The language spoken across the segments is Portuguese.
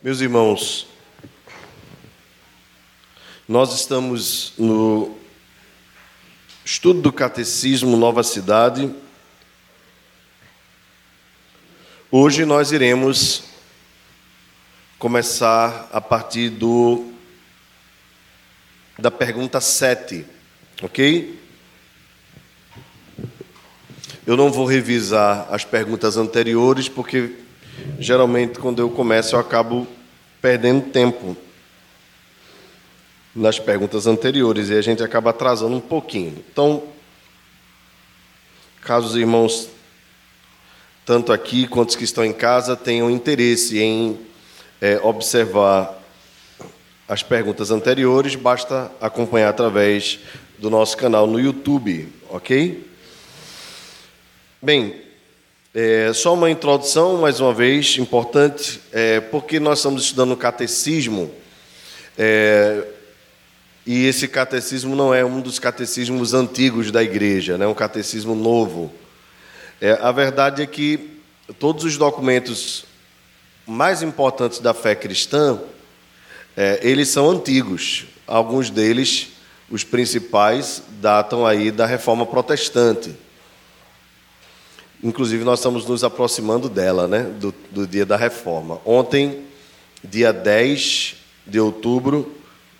Meus irmãos, nós estamos no estudo do Catecismo Nova Cidade. Hoje nós iremos começar a partir do da pergunta 7, ok? Eu não vou revisar as perguntas anteriores, porque geralmente quando eu começo eu acabo perdendo tempo nas perguntas anteriores e a gente acaba atrasando um pouquinho. Então, caso os irmãos, tanto aqui quanto os que estão em casa, tenham interesse em é, observar as perguntas anteriores, basta acompanhar através do nosso canal no YouTube, ok? Bem, é, só uma introdução, mais uma vez, importante, é, porque nós estamos estudando o catecismo, é, e esse catecismo não é um dos catecismos antigos da igreja, é né, um catecismo novo. É, a verdade é que todos os documentos mais importantes da fé cristã, é, eles são antigos. Alguns deles, os principais, datam aí da reforma protestante. Inclusive, nós estamos nos aproximando dela, né? do, do dia da reforma. Ontem, dia 10 de outubro,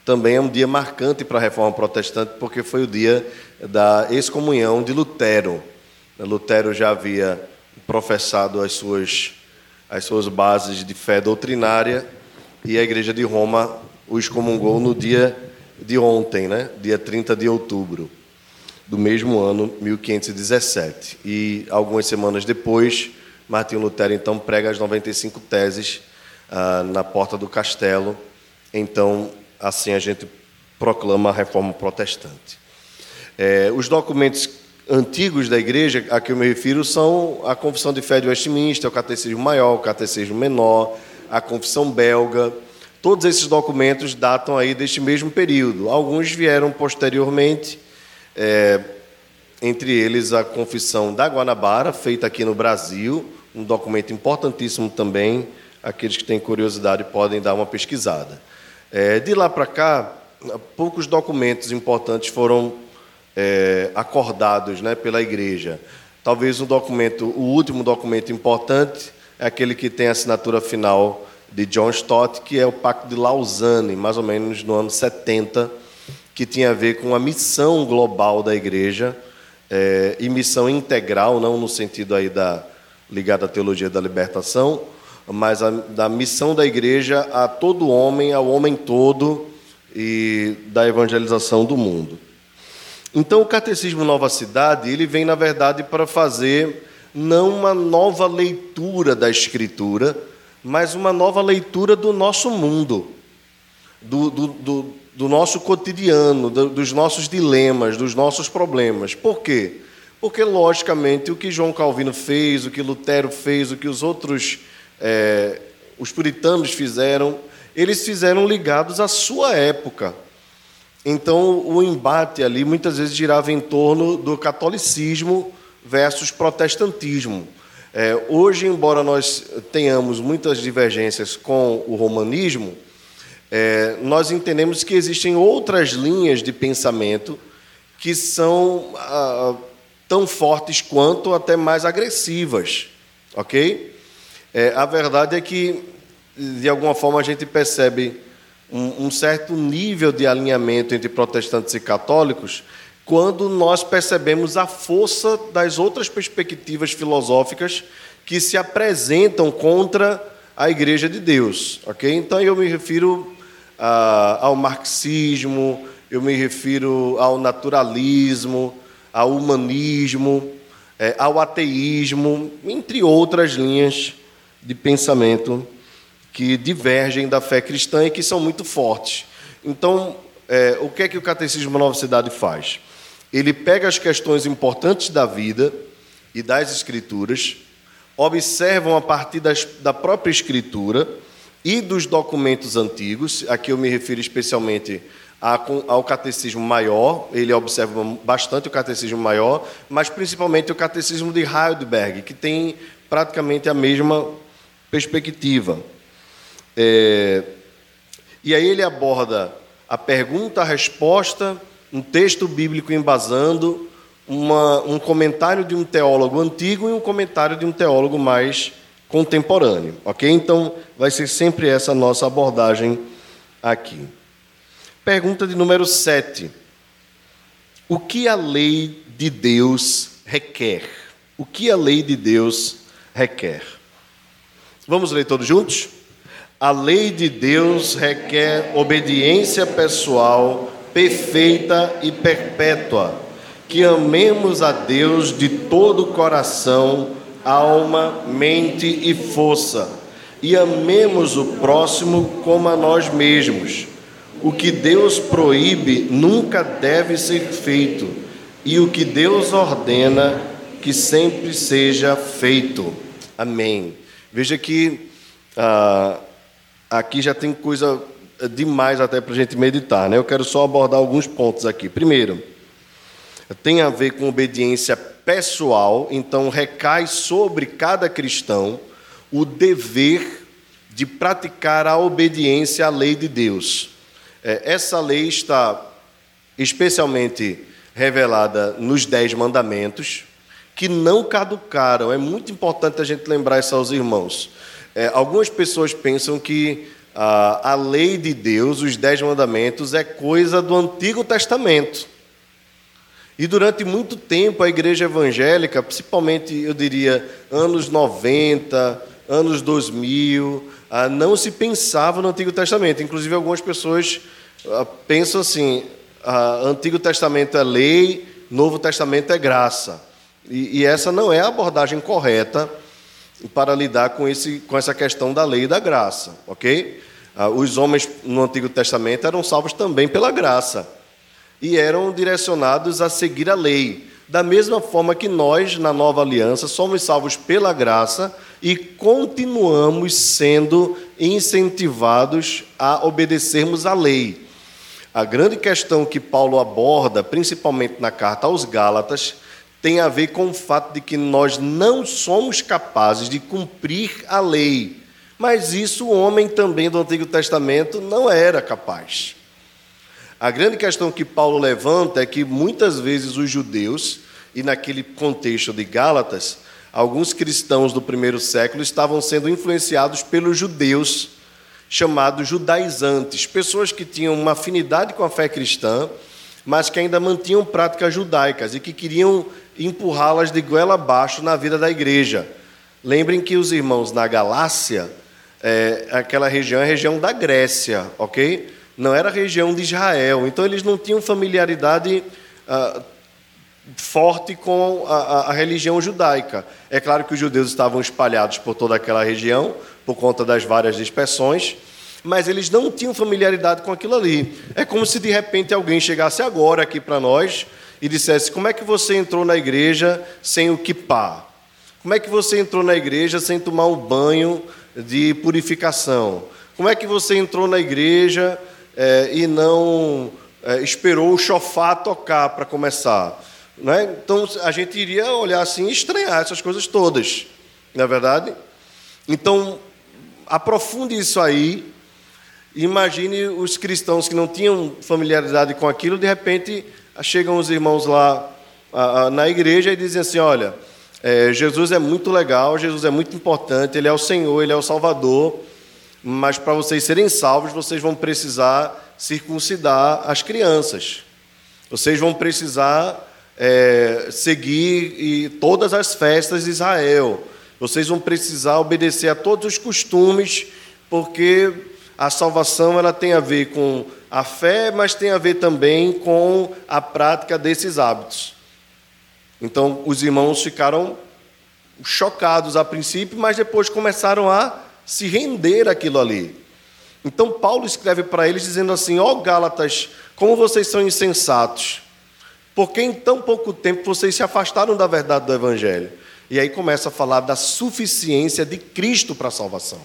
também é um dia marcante para a reforma protestante, porque foi o dia da excomunhão de Lutero. Lutero já havia professado as suas, as suas bases de fé doutrinária e a Igreja de Roma o excomungou no dia de ontem, né? dia 30 de outubro do mesmo ano, 1517. E algumas semanas depois, Martinho Lutero então prega as 95 teses ah, na porta do castelo. Então, assim a gente proclama a reforma protestante. É, os documentos antigos da igreja a que eu me refiro são a Confissão de Fé de Westminster, o Catecismo Maior, o Catecismo Menor, a Confissão Belga. Todos esses documentos datam aí deste mesmo período. Alguns vieram posteriormente, é, entre eles a Confissão da Guanabara, feita aqui no Brasil, um documento importantíssimo também. Aqueles que têm curiosidade podem dar uma pesquisada. É, de lá para cá, poucos documentos importantes foram é, acordados né, pela Igreja. Talvez o documento, o último documento importante é aquele que tem a assinatura final de John Stott, que é o Pacto de Lausanne, mais ou menos no ano 70 que tinha a ver com a missão global da igreja é, e missão integral, não no sentido aí da ligada à teologia da libertação, mas a, da missão da igreja a todo homem, ao homem todo e da evangelização do mundo. Então, o Catecismo Nova Cidade, ele vem, na verdade, para fazer não uma nova leitura da Escritura, mas uma nova leitura do nosso mundo, do, do, do do nosso cotidiano, dos nossos dilemas, dos nossos problemas. Por quê? Porque, logicamente, o que João Calvino fez, o que Lutero fez, o que os outros, é, os puritanos fizeram, eles fizeram ligados à sua época. Então, o embate ali muitas vezes girava em torno do catolicismo versus protestantismo. É, hoje, embora nós tenhamos muitas divergências com o romanismo, é, nós entendemos que existem outras linhas de pensamento que são ah, tão fortes quanto, até mais agressivas, ok? É, a verdade é que, de alguma forma, a gente percebe um, um certo nível de alinhamento entre protestantes e católicos quando nós percebemos a força das outras perspectivas filosóficas que se apresentam contra a Igreja de Deus, ok? Então eu me refiro ah, ao marxismo, eu me refiro ao naturalismo, ao humanismo, é, ao ateísmo, entre outras linhas de pensamento que divergem da fé cristã e que são muito fortes. Então, é, o que é que o Catecismo Nova Cidade faz? Ele pega as questões importantes da vida e das Escrituras, observam a partir das, da própria Escritura e dos documentos antigos, aqui eu me refiro especialmente ao catecismo maior, ele observa bastante o catecismo maior, mas principalmente o catecismo de Heidelberg, que tem praticamente a mesma perspectiva. É, e aí ele aborda a pergunta, a resposta, um texto bíblico embasando, uma, um comentário de um teólogo antigo e um comentário de um teólogo mais contemporâneo, ok? Então vai ser sempre essa nossa abordagem aqui. Pergunta de número 7. O que a lei de Deus requer? O que a lei de Deus requer? Vamos ler todos juntos? A lei de Deus requer obediência pessoal perfeita e perpétua, que amemos a Deus de todo o coração, alma, mente e força, e amemos o próximo como a nós mesmos. O que Deus proíbe nunca deve ser feito, e o que Deus ordena que sempre seja feito. Amém. Veja que ah, aqui já tem coisa demais até para a gente meditar. Né? Eu quero só abordar alguns pontos aqui. Primeiro, tem a ver com obediência pessoal, então recai sobre cada cristão o dever de praticar a obediência à lei de Deus. É, essa lei está especialmente revelada nos Dez Mandamentos, que não caducaram. É muito importante a gente lembrar isso aos irmãos. É, algumas pessoas pensam que a lei de Deus, os Dez Mandamentos, é coisa do Antigo Testamento. E durante muito tempo a igreja evangélica, principalmente eu diria anos 90, anos 2000, ah, não se pensava no Antigo Testamento. Inclusive algumas pessoas ah, pensam assim: ah, Antigo Testamento é lei, Novo Testamento é graça. E, essa não é a abordagem correta para lidar com, esse, com essa questão da lei e da graça, ok? Os homens no Antigo Testamento eram salvos também pela graça e eram direcionados a seguir a lei. Da mesma forma que nós, na nova aliança, somos salvos pela graça e continuamos sendo incentivados a obedecermos à lei. A grande questão que Paulo aborda, principalmente na carta aos Gálatas, tem a ver com o fato de que nós não somos capazes de cumprir a lei mas isso o homem também do Antigo Testamento não era capaz. A grande questão que Paulo levanta é que muitas vezes os judeus, e naquele contexto de Gálatas, alguns cristãos do primeiro século estavam sendo influenciados pelos judeus, chamados judaizantes, pessoas que tinham uma afinidade com a fé cristã, mas que ainda mantinham práticas judaicas e que queriam empurrá-las de goela abaixo na vida da igreja. Lembrem que os irmãos na Galácia é, aquela região é a região da Grécia, ok? Não era região de Israel. Então eles não tinham familiaridade ah, forte com a, a, a, religião judaica. É claro que os judeus estavam espalhados por toda aquela região, por conta das várias dispersões, mas eles não tinham familiaridade com aquilo ali. É como se de repente alguém chegasse agora aqui para nós e dissesse: Como é que você entrou na igreja sem o kippah? Como é que você entrou na igreja sem tomar um banho de purificação? Como é que você entrou na igreja é, e não é, esperou o chofá tocar para começar? Né? Então a gente iria olhar assim e estranhar essas coisas todas, não é verdade? Então aprofunde isso aí. Imagine os cristãos que não tinham familiaridade com aquilo, de repente chegam os irmãos lá na igreja e dizem assim: olha é, Jesus é muito legal, Jesus é muito importante, Ele é o Senhor, Ele é o Salvador, mas para vocês serem salvos, vocês vão precisar circuncidar as crianças. Vocês vão precisar é, seguir todas as festas de Israel. Vocês vão precisar obedecer a todos os costumes, porque a salvação ela tem a ver com a fé, mas tem a ver também com a prática desses hábitos. Então, os irmãos ficaram chocados a princípio, mas depois começaram a se render aquilo ali. Então, Paulo escreve para eles dizendo assim: Ó oh, Gálatas, como vocês são insensatos, porque em tão pouco tempo vocês se afastaram da verdade do Evangelho. E aí começa a falar da suficiência de Cristo para a salvação.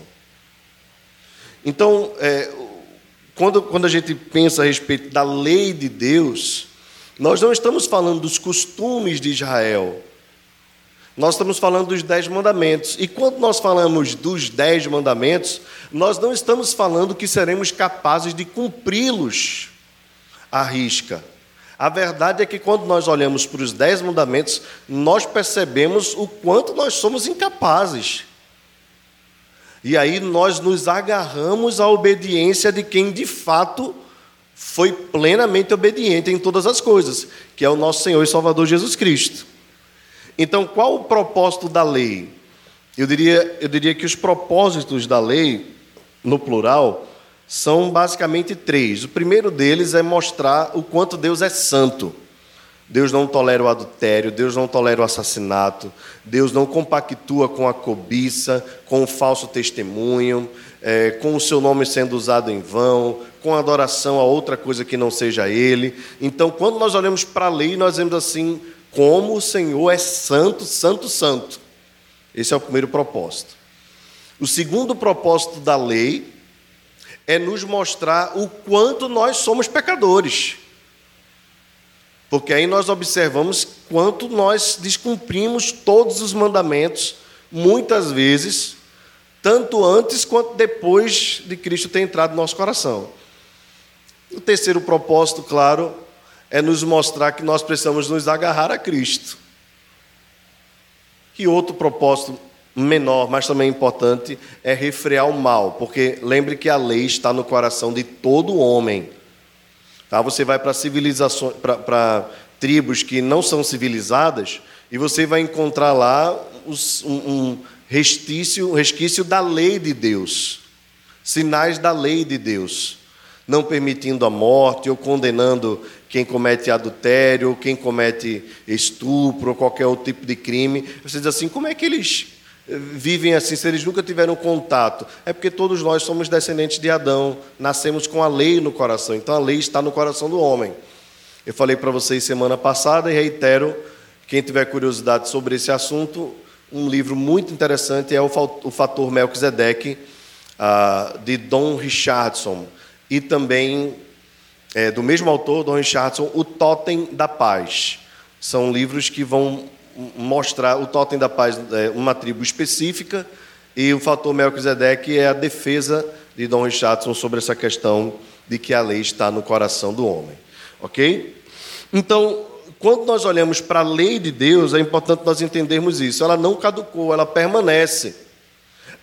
Então, é, quando, quando a gente pensa a respeito da lei de Deus, nós não estamos falando dos costumes de Israel. Nós estamos falando dos dez mandamentos. E quando nós falamos dos dez mandamentos, nós não estamos falando que seremos capazes de cumpri-los à risca. A verdade é que quando nós olhamos para os dez mandamentos, nós percebemos o quanto nós somos incapazes. E aí nós nos agarramos à obediência de quem de fato foi plenamente obediente em todas as coisas, que é o nosso Senhor e Salvador Jesus Cristo. Então, qual o propósito da lei? Eu diria, eu diria que os propósitos da lei, no plural, são basicamente três. O primeiro deles é mostrar o quanto Deus é santo. Deus não tolera o adultério, Deus não tolera o assassinato, Deus não compactua com a cobiça, com o falso testemunho, é, com o seu nome sendo usado em vão, com adoração a outra coisa que não seja Ele. Então, quando nós olhamos para a lei, nós vemos assim: como o Senhor é santo, santo, santo. Esse é o primeiro propósito. O segundo propósito da lei é nos mostrar o quanto nós somos pecadores. Porque aí nós observamos quanto nós descumprimos todos os mandamentos, muitas vezes, tanto antes quanto depois de Cristo ter entrado no nosso coração. O terceiro propósito, claro, é nos mostrar que nós precisamos nos agarrar a Cristo. E outro propósito menor, mas também importante, é refrear o mal, porque lembre que a lei está no coração de todo homem. Tá? Você vai para civilizações, para tribos que não são civilizadas, e você vai encontrar lá um, um resquício, um resquício da lei de Deus, sinais da lei de Deus não permitindo a morte ou condenando quem comete adultério, quem comete estupro ou qualquer outro tipo de crime. Você diz assim, como é que eles eh, vivem assim se eles nunca tiveram contato? É porque todos nós somos descendentes de Adão, nascemos com a lei no coração, então a lei está no coração do homem. Eu falei para vocês semana passada e reitero, quem tiver curiosidade sobre esse assunto, um livro muito interessante é o Fator Melquisedeque, ah, de Don Richardson e também é, do mesmo autor, Don Richardson, O Totem da Paz. São livros que vão mostrar o Totem da Paz, é, uma tribo específica, e o fator Melquisedeque é a defesa de Don Richardson sobre essa questão de que a lei está no coração do homem. Ok? Então, quando nós olhamos para a lei de Deus, é importante nós entendermos isso. Ela não caducou, ela permanece.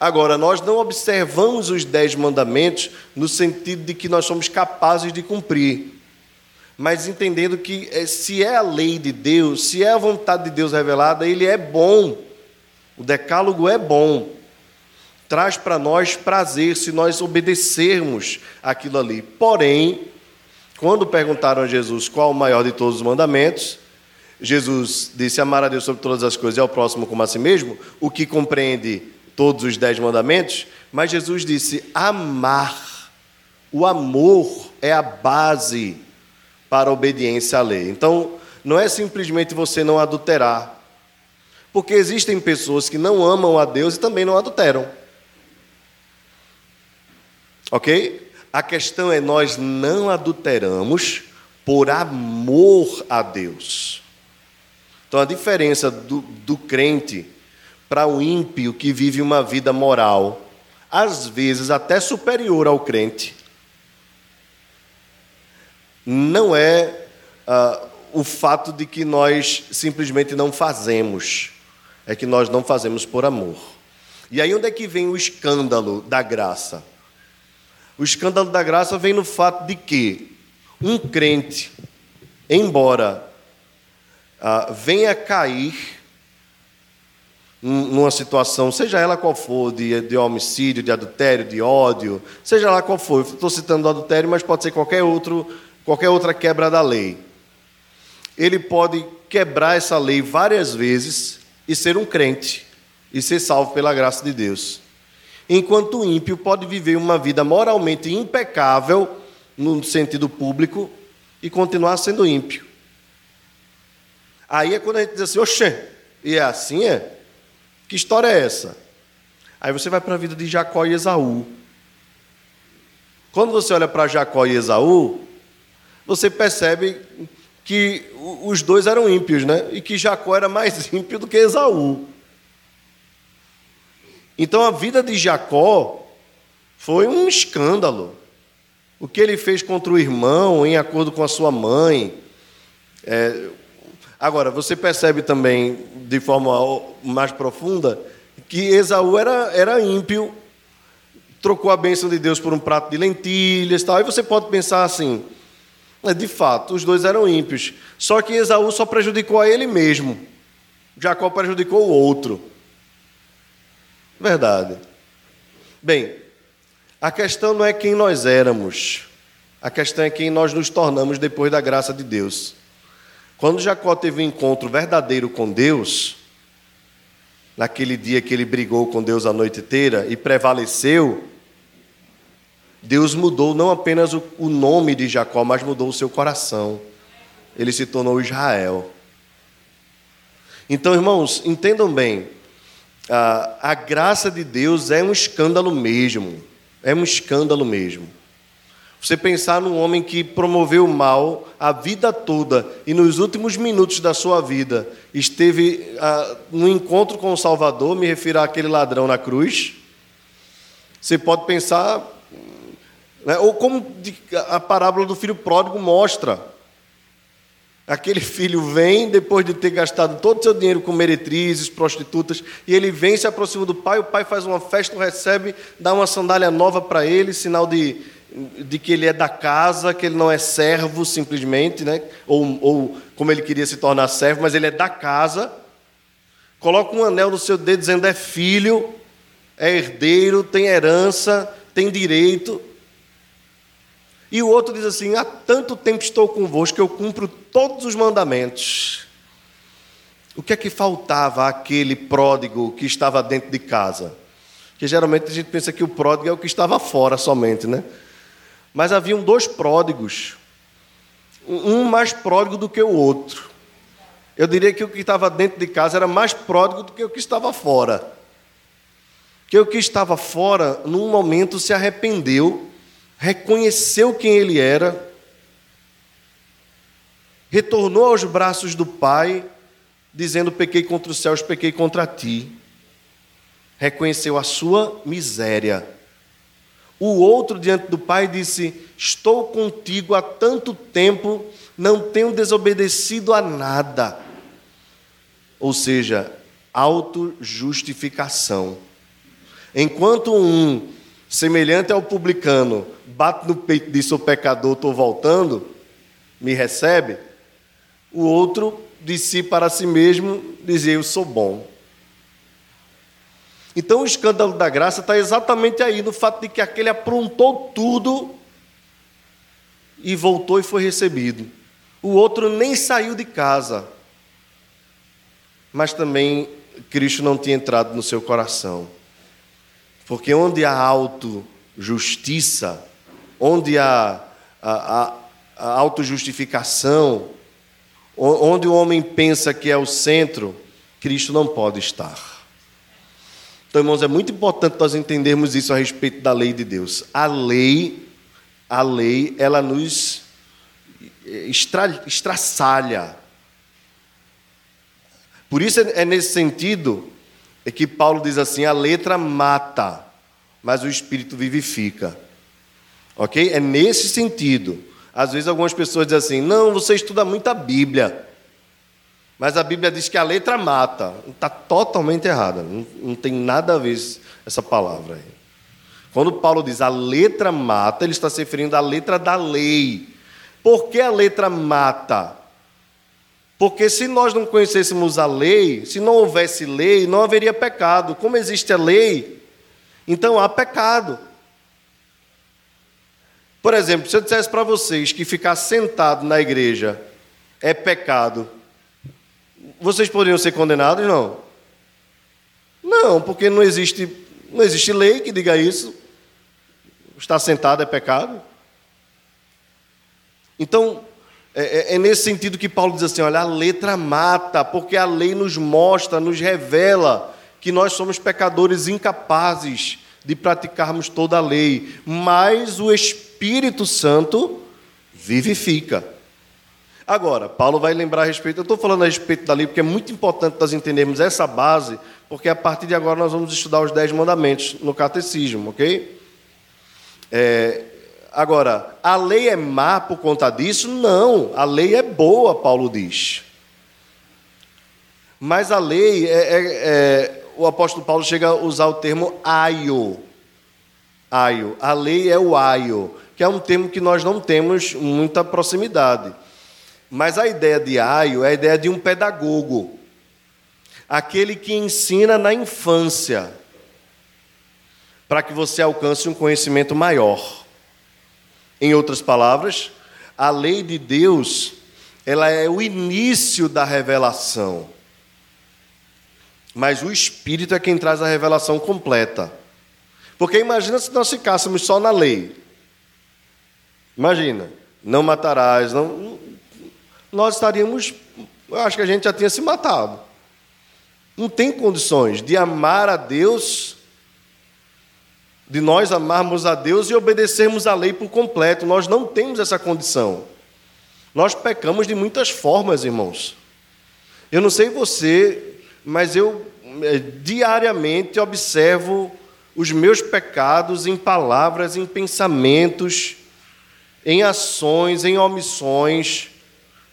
Agora, nós não observamos os dez mandamentos no sentido de que nós somos capazes de cumprir, mas entendendo que eh, se é a lei de Deus, se é a vontade de Deus revelada, ele é bom. O decálogo é bom. Traz para nós prazer se nós obedecermos aquilo ali. Porém, quando perguntaram a Jesus qual o maior de todos os mandamentos, Jesus disse: Amar a Deus sobre todas as coisas e ao próximo como a si mesmo, o que compreende todos os dez mandamentos, mas Jesus disse: amar. O amor é a base para a obediência à lei. Então, não é simplesmente você não adulterar, porque existem pessoas que não amam a Deus e também não adulteram. Ok? A questão é nós não adulteramos por amor a Deus. Então, a diferença do, do crente para o ímpio que vive uma vida moral, às vezes até superior ao crente, não é uh, o fato de que nós simplesmente não fazemos, é que nós não fazemos por amor. E aí onde é que vem o escândalo da graça? O escândalo da graça vem no fato de que um crente, embora uh, venha cair numa situação, seja ela qual for, de, de homicídio, de adultério, de ódio, seja lá qual for. Estou citando o adultério, mas pode ser qualquer, outro, qualquer outra quebra da lei. Ele pode quebrar essa lei várias vezes e ser um crente e ser salvo pela graça de Deus. Enquanto o ímpio pode viver uma vida moralmente impecável, no sentido público, e continuar sendo ímpio. Aí é quando a gente diz assim, oxê, e é assim, é? Que história é essa? Aí você vai para a vida de Jacó e Esaú. Quando você olha para Jacó e Esaú, você percebe que os dois eram ímpios, né? E que Jacó era mais ímpio do que Esaú. Então a vida de Jacó foi um escândalo. O que ele fez contra o irmão, em acordo com a sua mãe. É... Agora, você percebe também, de forma mais profunda, que Esaú era, era ímpio, trocou a bênção de Deus por um prato de lentilhas. Tal. E você pode pensar assim: é, de fato, os dois eram ímpios. Só que Esaú só prejudicou a ele mesmo. Jacó prejudicou o outro. Verdade. Bem, a questão não é quem nós éramos, a questão é quem nós nos tornamos depois da graça de Deus. Quando Jacó teve um encontro verdadeiro com Deus, naquele dia que ele brigou com Deus a noite inteira e prevaleceu, Deus mudou não apenas o nome de Jacó, mas mudou o seu coração. Ele se tornou Israel. Então, irmãos, entendam bem, a, a graça de Deus é um escândalo mesmo. É um escândalo mesmo. Você pensar num homem que promoveu o mal a vida toda e nos últimos minutos da sua vida esteve ah, no encontro com o Salvador, me refiro àquele ladrão na cruz. Você pode pensar, né, ou como a parábola do filho pródigo mostra. Aquele filho vem, depois de ter gastado todo o seu dinheiro com meretrizes, prostitutas, e ele vem, se aproxima do pai, o pai faz uma festa, o recebe, dá uma sandália nova para ele, sinal de, de que ele é da casa, que ele não é servo simplesmente, né? ou, ou como ele queria se tornar servo, mas ele é da casa. Coloca um anel no seu dedo dizendo é filho, é herdeiro, tem herança, tem direito. E o outro diz assim: há tanto tempo estou convosco que eu cumpro todos os mandamentos. O que é que faltava àquele pródigo que estava dentro de casa? Que geralmente a gente pensa que o pródigo é o que estava fora somente, né? Mas haviam dois pródigos, um mais pródigo do que o outro. Eu diria que o que estava dentro de casa era mais pródigo do que o que estava fora. Que o que estava fora, num momento, se arrependeu reconheceu quem ele era, retornou aos braços do Pai, dizendo: Pequei contra os céus, pequei contra ti. Reconheceu a sua miséria. O outro, diante do Pai, disse: Estou contigo há tanto tempo, não tenho desobedecido a nada. Ou seja, autojustificação. Enquanto um semelhante ao publicano, bate no peito e diz: sou pecador, estou voltando, me recebe. O outro de si para si mesmo dizia: eu sou bom. Então o escândalo da graça está exatamente aí, no fato de que aquele aprontou tudo e voltou e foi recebido. O outro nem saiu de casa, mas também Cristo não tinha entrado no seu coração. Porque onde há auto-justiça, onde há a, a, a autojustificação, onde o homem pensa que é o centro, Cristo não pode estar. Então, irmãos, é muito importante nós entendermos isso a respeito da lei de Deus. A lei, a lei, ela nos estra, estraçalha. Por isso é nesse sentido é que Paulo diz assim: a letra mata, mas o espírito vivifica. Ok? É nesse sentido. Às vezes algumas pessoas dizem assim: não, você estuda muita Bíblia. Mas a Bíblia diz que a letra mata. Está totalmente errada. Não, não, tem nada a ver essa palavra aí. Quando Paulo diz a letra mata, ele está se referindo à letra da lei. Por que a letra mata? Porque se nós não conhecêssemos a lei, se não houvesse lei, não haveria pecado. Como existe a lei, então há pecado. Por exemplo, se eu dissesse para vocês que ficar sentado na igreja é pecado, vocês poderiam ser condenados? Não. Não, porque não existe, não existe lei que diga isso. Estar sentado é pecado. Então, é, é, é, nesse sentido que Paulo diz assim: olha, a letra mata, porque a lei nos mostra, nos revela que nós somos pecadores incapazes de praticarmos toda a lei, mas o Espírito Santo vivifica. Agora, Paulo vai lembrar a respeito, eu estou falando a respeito da lei porque é muito importante nós entendermos essa base, porque a partir de agora nós vamos estudar os dez mandamentos no catecismo, ok? É, agora, a lei é má por conta disso? Não, a lei é boa, Paulo diz. Mas a lei, é, é, é, o apóstolo Paulo chega a usar o termo aio. Aio. A lei é o aio, que é um termo que nós não temos muita proximidade. Mas a ideia de aio é a ideia de um pedagogo, aquele que ensina na infância, para que você alcance um conhecimento maior. Em outras palavras, a lei de Deus, ela é o início da revelação. Mas o Espírito é quem traz a revelação completa. Porque imagina se nós ficássemos só na lei. Imagina, não matarás, não, nós estaríamos, eu acho que a gente já tinha se matado. Não tem condições de amar a Deus, de nós amarmos a Deus e obedecermos a lei por completo. Nós não temos essa condição. Nós pecamos de muitas formas, irmãos. Eu não sei você, mas eu é, diariamente observo os meus pecados em palavras, em pensamentos, em ações, em omissões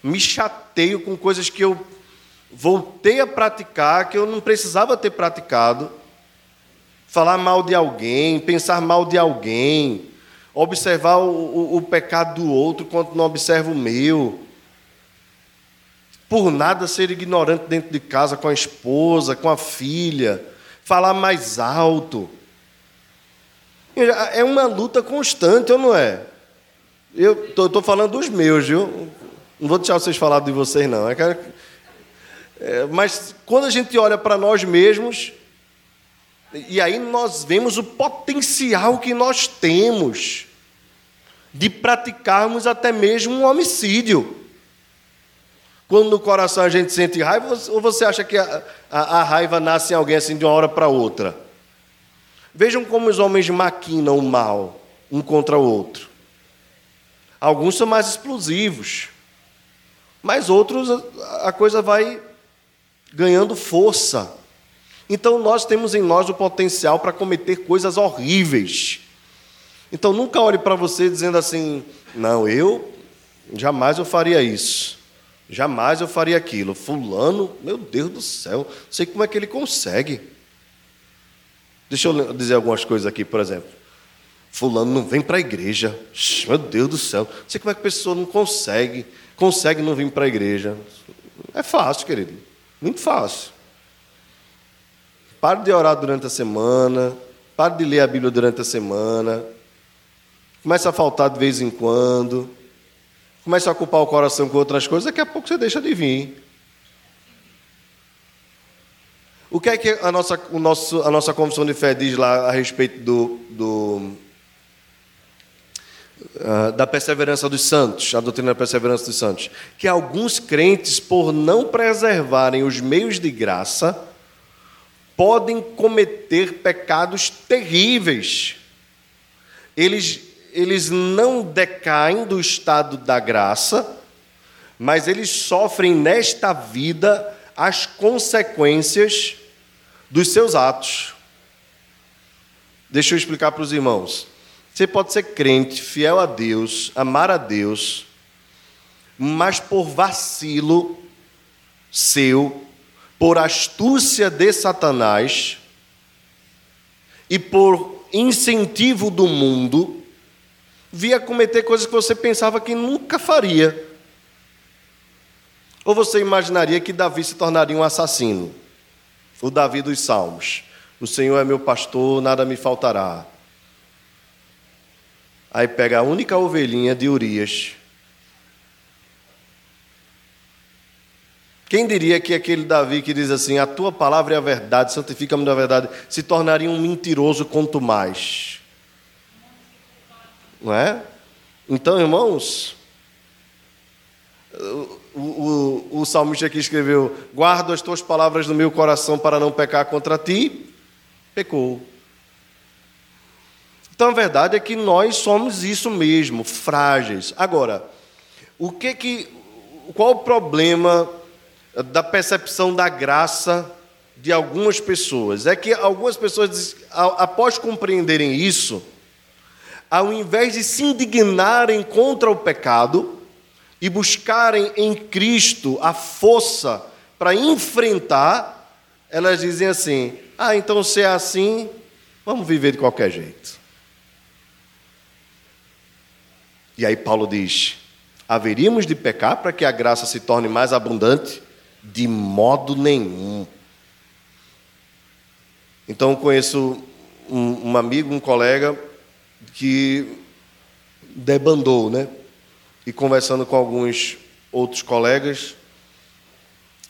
me chateio com coisas que eu voltei a praticar, que eu não precisava ter praticado. Falar mal de alguém, pensar mal de alguém, observar o, o, o pecado do outro quando não observa o meu. Por nada ser ignorante dentro de casa com a esposa, com a filha, falar mais alto. É uma luta constante, ou não é? Eu estou falando dos meus, viu? Não vou deixar vocês falar de vocês, não. É, é, mas quando a gente olha para nós mesmos, e aí nós vemos o potencial que nós temos de praticarmos até mesmo um homicídio. Quando no coração a gente sente raiva, ou você acha que a, a, a raiva nasce em alguém assim de uma hora para outra? Vejam como os homens maquinam o mal um contra o outro. Alguns são mais explosivos. Mas outros a coisa vai ganhando força. Então nós temos em nós o potencial para cometer coisas horríveis. Então nunca olhe para você dizendo assim: "Não, eu jamais eu faria isso. Jamais eu faria aquilo. Fulano, meu Deus do céu, não sei como é que ele consegue." Deixa eu dizer algumas coisas aqui, por exemplo. Fulano não vem para a igreja. Meu Deus do céu, não sei como é que a pessoa não consegue consegue não vir para a igreja. É fácil, querido. Muito fácil. Pare de orar durante a semana. Pare de ler a Bíblia durante a semana. Comece a faltar de vez em quando. Comece a ocupar o coração com outras coisas. Daqui a pouco você deixa de vir. O que é que a nossa, o nosso, a nossa confissão de fé diz lá a respeito do, do ah, da perseverança dos santos, a doutrina da perseverança dos santos, que alguns crentes, por não preservarem os meios de graça, podem cometer pecados terríveis. Eles, eles não decaem do estado da graça, mas eles sofrem nesta vida as consequências dos seus atos. Deixa eu explicar para os irmãos. Você pode ser crente, fiel a Deus, amar a Deus, mas por vacilo seu, por astúcia de Satanás e por incentivo do mundo, via cometer coisas que você pensava que nunca faria. Ou você imaginaria que Davi se tornaria um assassino? O Davi dos Salmos. O Senhor é meu pastor, nada me faltará. Aí pega a única ovelhinha de Urias. Quem diria que aquele Davi que diz assim: A tua palavra é a verdade, santifica-me da verdade, se tornaria um mentiroso quanto mais? Não é? Então, irmãos, o, o, o salmista aqui escreveu: Guardo as tuas palavras no meu coração para não pecar contra ti. Pecou. Então a verdade é que nós somos isso mesmo, frágeis. Agora, o que que qual o problema da percepção da graça de algumas pessoas? É que algumas pessoas, após compreenderem isso, ao invés de se indignarem contra o pecado e buscarem em Cristo a força para enfrentar, elas dizem assim: ah, então se é assim, vamos viver de qualquer jeito. E aí Paulo diz: haveríamos de pecar para que a graça se torne mais abundante? De modo nenhum. Então conheço um, um amigo, um colega que debandou, né? E conversando com alguns outros colegas,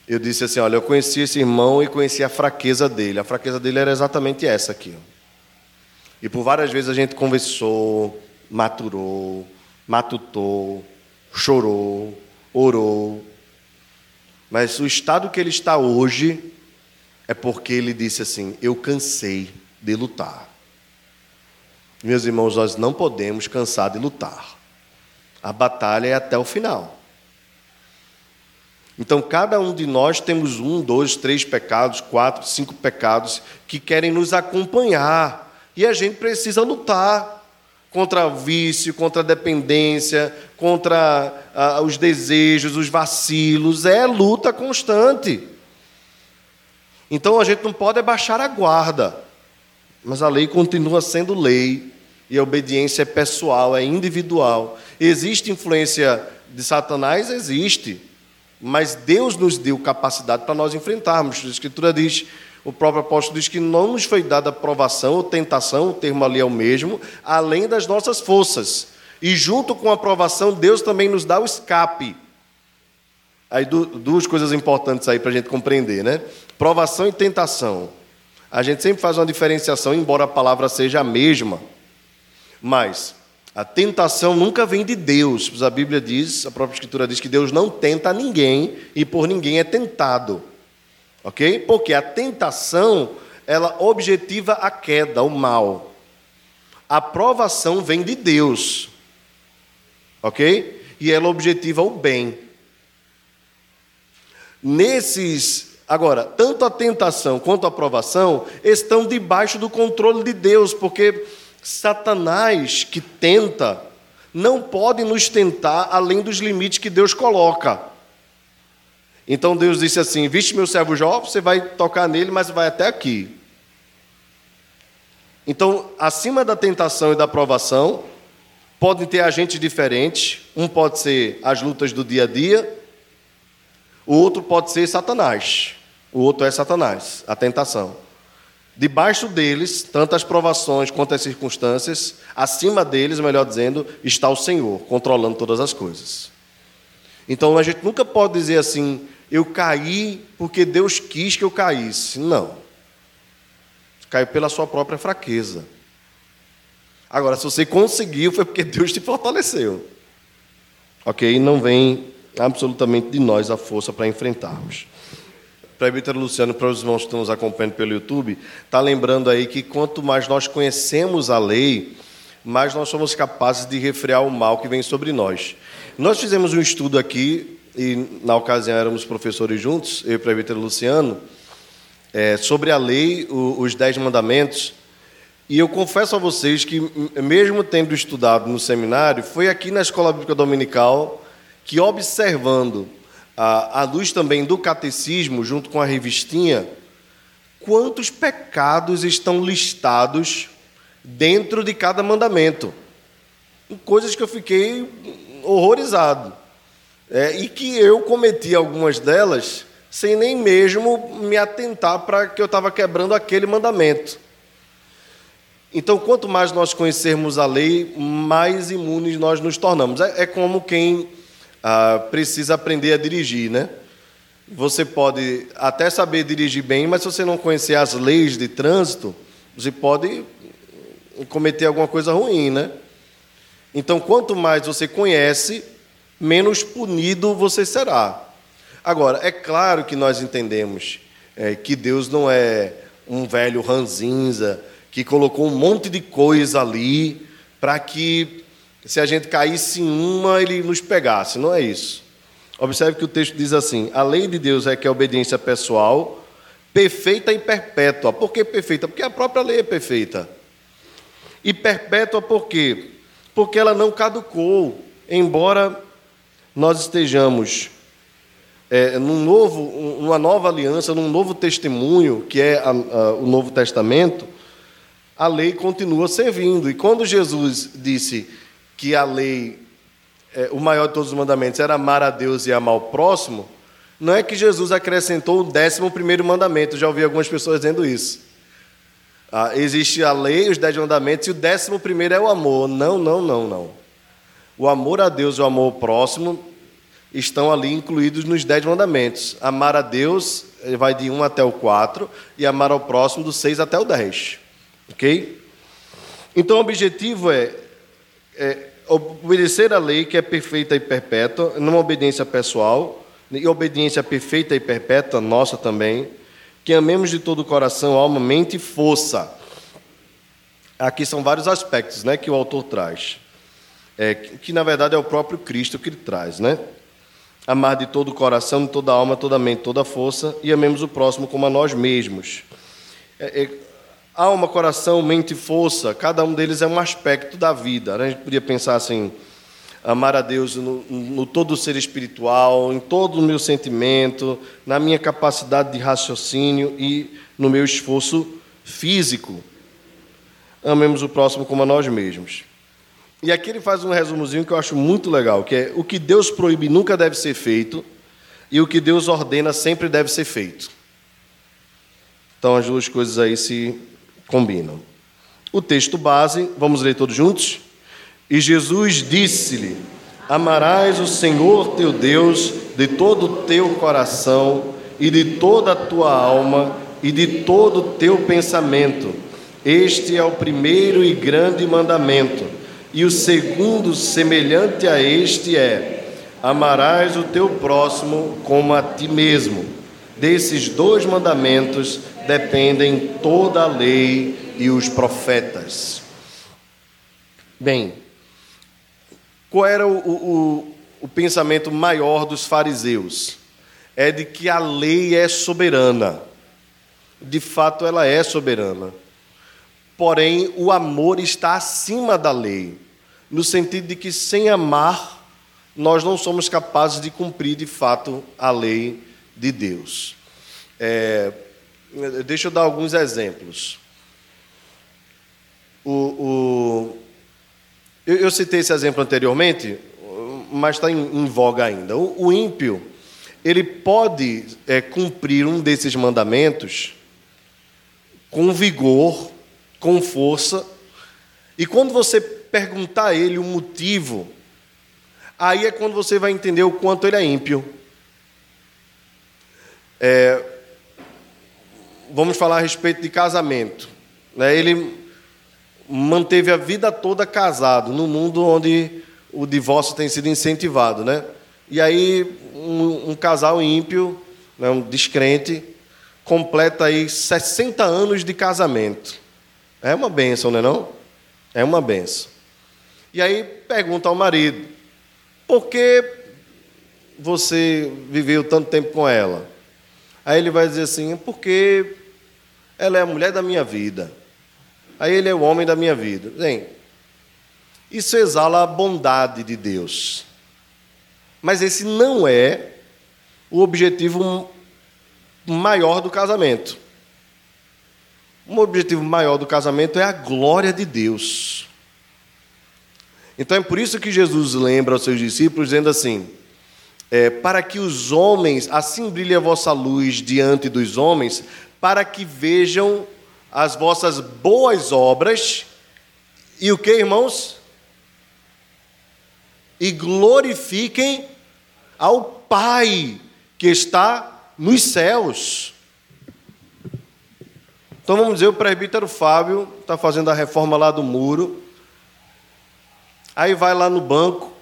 eu disse assim: Olha, eu conheci esse irmão e conheci a fraqueza dele. A fraqueza dele era exatamente essa aqui. E por várias vezes a gente conversou, maturou, matutou, chorou, orou. Mas o estado que ele está hoje é porque ele disse assim: Eu cansei de lutar. Meus irmãos, nós não podemos cansar de lutar. A batalha é até o final. Então, cada um de nós temos um, dois, três pecados, quatro, cinco pecados que querem nos acompanhar. E a gente precisa lutar contra o vício, contra a dependência, contra ah, os desejos, os vacilos. É luta constante. Então, a gente não pode abaixar a guarda. Mas a lei continua sendo lei e a obediência é pessoal, é individual. Existe influência de Satanás? Existe. Mas Deus nos deu capacidade para nós enfrentarmos. A Escritura diz, o próprio apóstolo diz que não nos foi dada provação ou tentação, o termo ali é o mesmo, além das nossas forças. E junto com a provação, Deus também nos dá o escape. Aí duas coisas importantes aí para a gente compreender, né? Provação e tentação. A gente sempre faz uma diferenciação, embora a palavra seja a mesma. Mas a tentação nunca vem de Deus. A Bíblia diz, a própria Escritura diz que Deus não tenta ninguém e por ninguém é tentado. Ok? Porque a tentação, ela objetiva a queda, o mal. A provação vem de Deus. Ok? E ela objetiva o bem. Nesses Agora, tanto a tentação quanto a provação estão debaixo do controle de Deus, porque Satanás que tenta não pode nos tentar além dos limites que Deus coloca. Então Deus disse assim: Viste meu servo Jó, você vai tocar nele, mas vai até aqui. Então, acima da tentação e da provação, podem ter agentes diferentes. Um pode ser as lutas do dia a dia, o outro pode ser Satanás. O outro é Satanás, a tentação. Debaixo deles, tanto as provações quanto as circunstâncias, acima deles, melhor dizendo, está o Senhor, controlando todas as coisas. Então a gente nunca pode dizer assim, eu caí porque Deus quis que eu caísse. Não. Caiu pela sua própria fraqueza. Agora, se você conseguiu, foi porque Deus te fortaleceu. Ok? Não vem absolutamente de nós a força para enfrentarmos presbítero Luciano, para os irmãos que estão nos acompanhando pelo YouTube, está lembrando aí que quanto mais nós conhecemos a lei, mais nós somos capazes de refrear o mal que vem sobre nós. Nós fizemos um estudo aqui, e na ocasião éramos professores juntos, eu e o presbítero Luciano, é, sobre a lei, o, os Dez Mandamentos, e eu confesso a vocês que, mesmo tendo estudado no seminário, foi aqui na Escola Bíblica Dominical que, observando à luz também do catecismo, junto com a revistinha, quantos pecados estão listados dentro de cada mandamento. Coisas que eu fiquei horrorizado. É, e que eu cometi algumas delas sem nem mesmo me atentar para que eu estava quebrando aquele mandamento. Então, quanto mais nós conhecermos a lei, mais imunes nós nos tornamos. É, é como quem ah, precisa aprender a dirigir, né? Você pode até saber dirigir bem, mas se você não conhecer as leis de trânsito, você pode cometer alguma coisa ruim, né? Então, quanto mais você conhece, menos punido você será. Agora, é claro que nós entendemos é, que Deus não é um velho ranzinza que colocou um monte de coisa ali para que se a gente caísse em uma, ele nos pegasse. Não é isso. Observe que o texto diz assim: a lei de Deus é que a obediência pessoal, perfeita e perpétua. Por que perfeita? Porque a própria lei é perfeita. E perpétua por quê? Porque ela não caducou, embora nós estejamos é, num novo, uma nova aliança, num novo testemunho, que é a, a, o Novo Testamento, a lei continua servindo. E quando Jesus disse que a lei, é, o maior de todos os mandamentos, era amar a Deus e amar o próximo, não é que Jesus acrescentou o décimo primeiro mandamento. Já ouvi algumas pessoas dizendo isso. Ah, existe a lei, os dez mandamentos, e o décimo primeiro é o amor. Não, não, não, não. O amor a Deus e o amor ao próximo estão ali incluídos nos dez mandamentos. Amar a Deus vai de 1 até o 4 e amar ao próximo do 6 até o 10. Ok? Então o objetivo é, é obedecer a lei que é perfeita e perpétua, numa obediência pessoal, e obediência perfeita e perpétua, nossa também, que amemos de todo o coração, alma, mente e força. Aqui são vários aspectos né, que o autor traz, é, que na verdade é o próprio Cristo que ele traz, né? Amar de todo o coração, de toda a alma, toda a mente, toda a força, e amemos o próximo como a nós mesmos. É, é, alma, coração, mente e força, cada um deles é um aspecto da vida. Né? A gente podia pensar assim: amar a Deus no, no todo o ser espiritual, em todo o meu sentimento, na minha capacidade de raciocínio e no meu esforço físico. Amemos o próximo como a nós mesmos. E aqui ele faz um resumozinho que eu acho muito legal, que é o que Deus proíbe nunca deve ser feito e o que Deus ordena sempre deve ser feito. Então as duas coisas aí se combinam. O texto base, vamos ler todos juntos? E Jesus disse-lhe: Amarás o Senhor teu Deus de todo o teu coração e de toda a tua alma e de todo o teu pensamento. Este é o primeiro e grande mandamento. E o segundo, semelhante a este, é: amarás o teu próximo como a ti mesmo. Desses dois mandamentos dependem toda a lei e os profetas. Bem, qual era o, o, o pensamento maior dos fariseus? É de que a lei é soberana. De fato, ela é soberana porém o amor está acima da lei, no sentido de que sem amar nós não somos capazes de cumprir de fato a lei de Deus. É, deixa eu dar alguns exemplos. O, o eu, eu, citei esse exemplo anteriormente, mas está em, em voga ainda. O, o, ímpio, ele pode é, cumprir um desses mandamentos com vigor, com força. E quando você perguntar a ele o motivo, aí é quando você vai entender o quanto ele é ímpio. É, vamos falar a respeito de casamento. Né? Ele manteve a vida toda casado, no mundo onde o divórcio tem sido incentivado. Né? E aí, um, um casal ímpio, né, um descrente, completa aí 60 anos de casamento. É uma benção, não é não? É uma benção. E aí pergunta ao marido: por que você viveu tanto tempo com ela? Aí ele vai dizer assim: porque ela é a mulher da minha vida. Aí ele é o homem da minha vida. Bem, isso exala a bondade de Deus. Mas esse não é o objetivo maior do casamento. Um objetivo maior do casamento é a glória de Deus. Então é por isso que Jesus lembra aos seus discípulos, dizendo assim: é, para que os homens, assim brilhe a vossa luz diante dos homens, para que vejam as vossas boas obras e o que, irmãos? E glorifiquem ao Pai que está nos céus. Então vamos dizer, o presbítero Fábio está fazendo a reforma lá do muro. Aí vai lá no banco,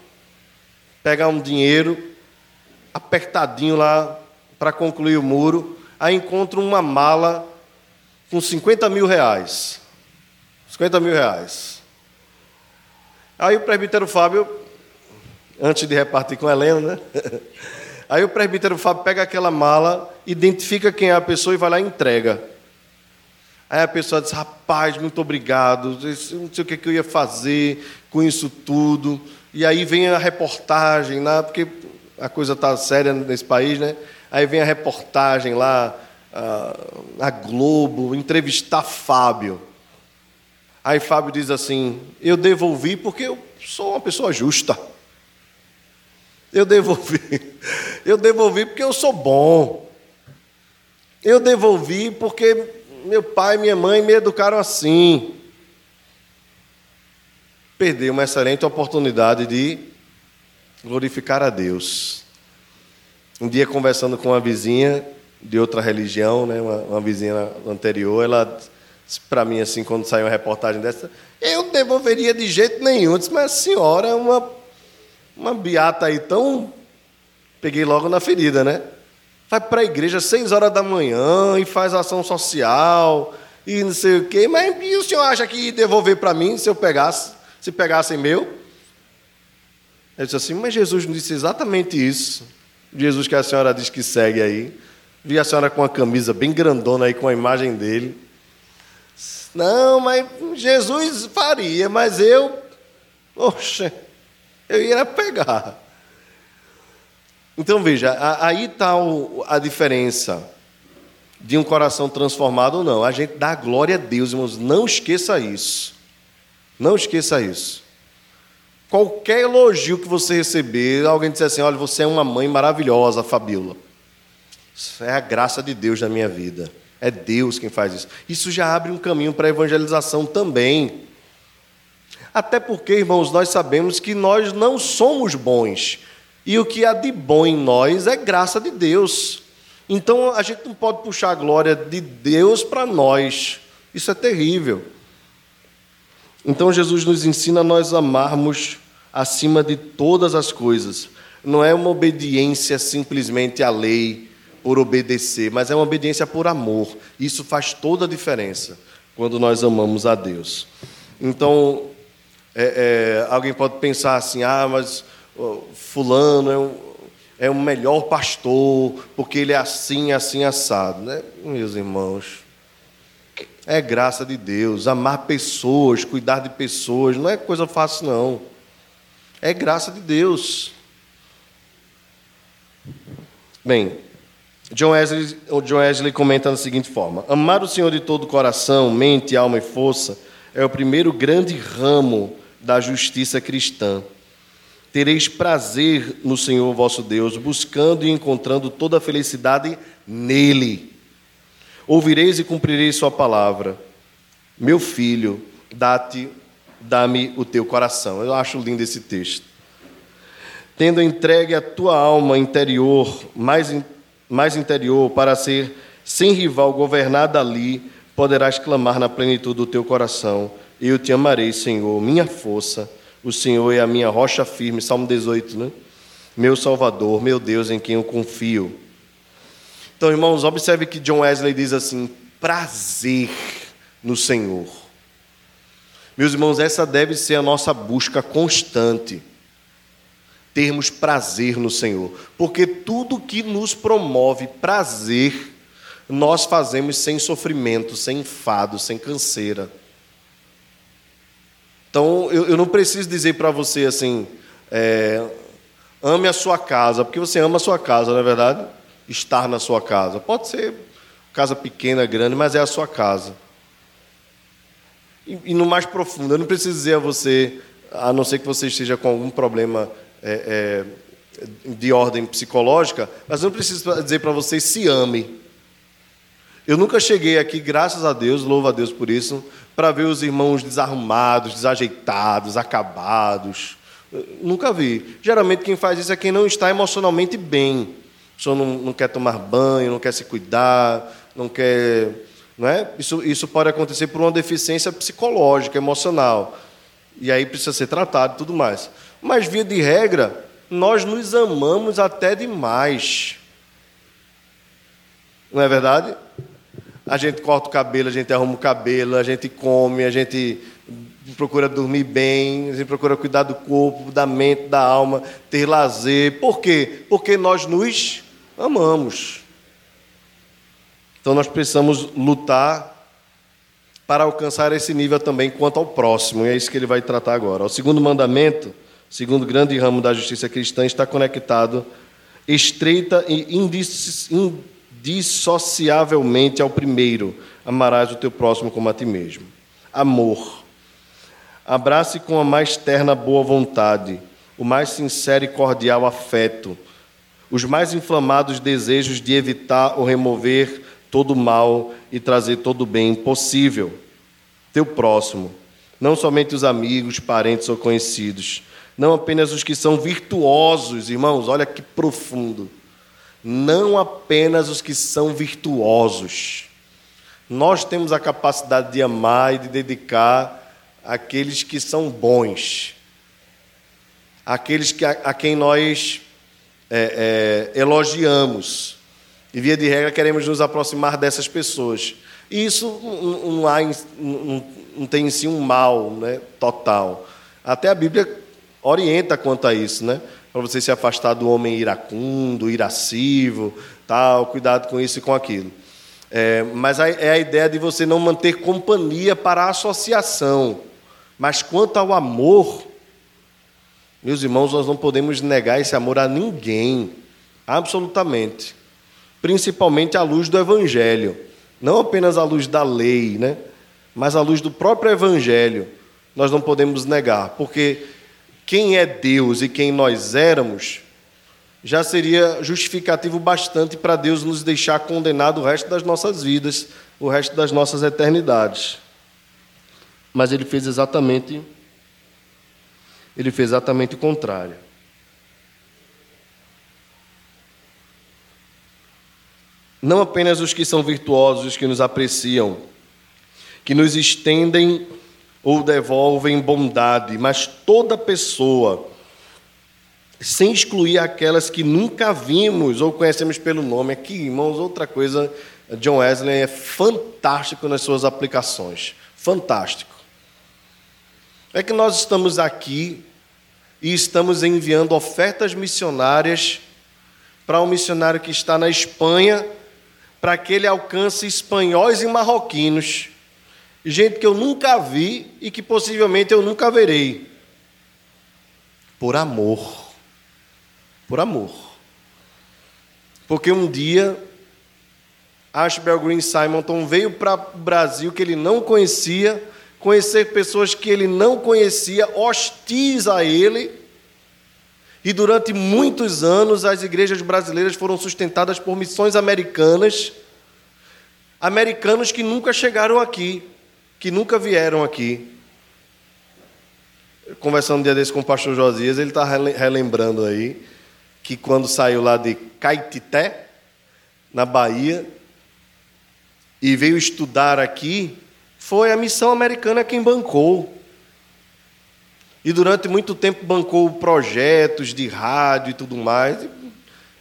pegar um dinheiro apertadinho lá para concluir o muro. Aí encontra uma mala com 50 mil reais. 50 mil reais. Aí o presbítero Fábio, antes de repartir com Helena, né? Aí o presbítero Fábio pega aquela mala, identifica quem é a pessoa e vai lá e entrega. Aí a pessoa diz: Rapaz, muito obrigado, não sei o que eu ia fazer com isso tudo. E aí vem a reportagem lá, porque a coisa está séria nesse país, né? Aí vem a reportagem lá, a, Globo, entrevistar Fábio. Aí Fábio diz assim: Eu devolvi porque eu sou uma pessoa justa. Eu devolvi. Eu devolvi porque eu sou bom. Eu devolvi porque meu pai e minha mãe me educaram assim. Perdeu uma excelente oportunidade de glorificar a Deus. Um dia, conversando com uma vizinha de outra religião, né, uma, uma vizinha anterior, ela disse para mim, assim, quando saiu uma reportagem dessa, eu devolveria de jeito nenhum. Eu disse, mas a senhora é uma, uma beata aí tão. Peguei logo na ferida, né? Vai para a igreja às seis horas da manhã e faz ação social e não sei o quê. Mas e o senhor acha que devolver para mim se eu pegasse, se pegassem meu? Eu disse assim, mas Jesus não disse exatamente isso. Jesus que a senhora diz que segue aí. Vi a senhora com uma camisa bem grandona aí com a imagem dele. Não, mas Jesus faria, mas eu, oxe, eu ia pegar. Então veja, aí está a diferença de um coração transformado ou não. A gente dá glória a Deus, irmãos. Não esqueça isso. Não esqueça isso. Qualquer elogio que você receber, alguém disser assim: olha, você é uma mãe maravilhosa, Fabíola. Isso é a graça de Deus na minha vida. É Deus quem faz isso. Isso já abre um caminho para a evangelização também. Até porque, irmãos, nós sabemos que nós não somos bons. E o que há de bom em nós é graça de Deus. Então a gente não pode puxar a glória de Deus para nós. Isso é terrível. Então Jesus nos ensina a nós amarmos acima de todas as coisas. Não é uma obediência simplesmente à lei por obedecer, mas é uma obediência por amor. Isso faz toda a diferença quando nós amamos a Deus. Então, é, é, alguém pode pensar assim: ah, mas fulano é um, é o melhor pastor, porque ele é assim, assim, assado. Né? Meus irmãos, é graça de Deus. Amar pessoas, cuidar de pessoas, não é coisa fácil, não. É graça de Deus. Bem, John Wesley, o John Wesley comenta da seguinte forma: Amar o Senhor de todo o coração, mente, alma e força é o primeiro grande ramo da justiça cristã. Tereis prazer no Senhor vosso Deus, buscando e encontrando toda a felicidade nele. Ouvireis e cumprireis sua palavra. Meu filho, dá-te, dá-me o teu coração. Eu acho lindo esse texto. Tendo entregue a tua alma interior, mais, mais interior, para ser sem rival governada ali, poderás clamar na plenitude do teu coração. Eu te amarei, Senhor, minha força o Senhor é a minha rocha firme, Salmo 18, né? Meu Salvador, meu Deus em quem eu confio. Então, irmãos, observe que John Wesley diz assim: prazer no Senhor. Meus irmãos, essa deve ser a nossa busca constante. Termos prazer no Senhor. Porque tudo que nos promove prazer, nós fazemos sem sofrimento, sem enfado, sem canseira. Então, eu, eu não preciso dizer para você assim, é, ame a sua casa, porque você ama a sua casa, não é verdade? Estar na sua casa. Pode ser casa pequena, grande, mas é a sua casa. E, e no mais profundo, eu não preciso dizer a você, a não ser que você esteja com algum problema é, é, de ordem psicológica, mas eu não preciso dizer para você se ame. Eu nunca cheguei aqui, graças a Deus, louvo a Deus por isso, para ver os irmãos desarrumados, desajeitados, acabados. nunca vi. Geralmente quem faz isso é quem não está emocionalmente bem. A pessoa não, não quer tomar banho, não quer se cuidar, não quer. Não é? isso, isso pode acontecer por uma deficiência psicológica, emocional. E aí precisa ser tratado e tudo mais. Mas, via de regra, nós nos amamos até demais. Não é verdade? A gente corta o cabelo, a gente arruma o cabelo, a gente come, a gente procura dormir bem, a gente procura cuidar do corpo, da mente, da alma, ter lazer. Por quê? Porque nós nos amamos. Então nós precisamos lutar para alcançar esse nível também quanto ao próximo, e é isso que ele vai tratar agora. O segundo mandamento, segundo grande ramo da justiça cristã, está conectado estreita e indissociavelmente ao primeiro: amarás o teu próximo como a ti mesmo. Amor. Abrace com a mais terna boa vontade, o mais sincero e cordial afeto, os mais inflamados desejos de evitar ou remover todo mal e trazer todo o bem possível. Teu próximo, não somente os amigos, parentes ou conhecidos, não apenas os que são virtuosos, irmãos, olha que profundo. Não apenas os que são virtuosos. Nós temos a capacidade de amar e de dedicar aqueles que são bons, aqueles que, a, a quem nós é, é, elogiamos. E, via de regra, queremos nos aproximar dessas pessoas. E isso não, há, não, não tem em si um mal né, total. Até a Bíblia orienta quanto a isso, né? Para você se afastar do homem iracundo, irascivo, tal, cuidado com isso e com aquilo. É, mas é a ideia de você não manter companhia para a associação. Mas quanto ao amor, meus irmãos, nós não podemos negar esse amor a ninguém, absolutamente. Principalmente à luz do Evangelho. Não apenas à luz da lei, né? mas à luz do próprio Evangelho. Nós não podemos negar, porque quem é Deus e quem nós éramos já seria justificativo bastante para Deus nos deixar condenado o resto das nossas vidas, o resto das nossas eternidades. Mas ele fez exatamente ele fez exatamente o contrário. Não apenas os que são virtuosos, os que nos apreciam, que nos estendem ou devolvem bondade, mas toda pessoa, sem excluir aquelas que nunca vimos ou conhecemos pelo nome. Aqui, irmãos, outra coisa, John Wesley é fantástico nas suas aplicações. Fantástico é que nós estamos aqui e estamos enviando ofertas missionárias para um missionário que está na Espanha, para que ele alcance espanhóis e marroquinos, gente que eu nunca vi e que possivelmente eu nunca verei. Por amor. Por amor. Porque um dia Ashbel Green Simonton veio para o Brasil que ele não conhecia conhecer pessoas que ele não conhecia, hostis a ele. E durante muitos anos as igrejas brasileiras foram sustentadas por missões americanas, americanos que nunca chegaram aqui, que nunca vieram aqui. Conversando um dia desse com o pastor Josias, ele está relembrando aí que quando saiu lá de Caetité, na Bahia, e veio estudar aqui, foi a missão americana quem bancou. E durante muito tempo bancou projetos de rádio e tudo mais.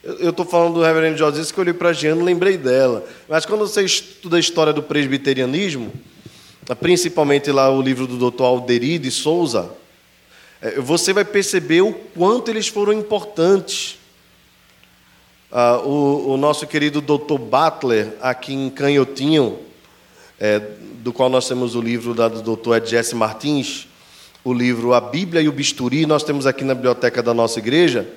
Eu estou falando do reverendo Josias, que eu olhei para a Giana lembrei dela. Mas quando você estuda a história do presbiterianismo, principalmente lá o livro do Dr. Alderi de Souza, é, você vai perceber o quanto eles foram importantes. Ah, o, o, nosso querido Dr. Butler, aqui em Canhotinho, é, do qual nós temos o livro da, do doutor Ed Jesse Martins, o livro A Bíblia e o Bisturi, nós temos aqui na biblioteca da nossa igreja,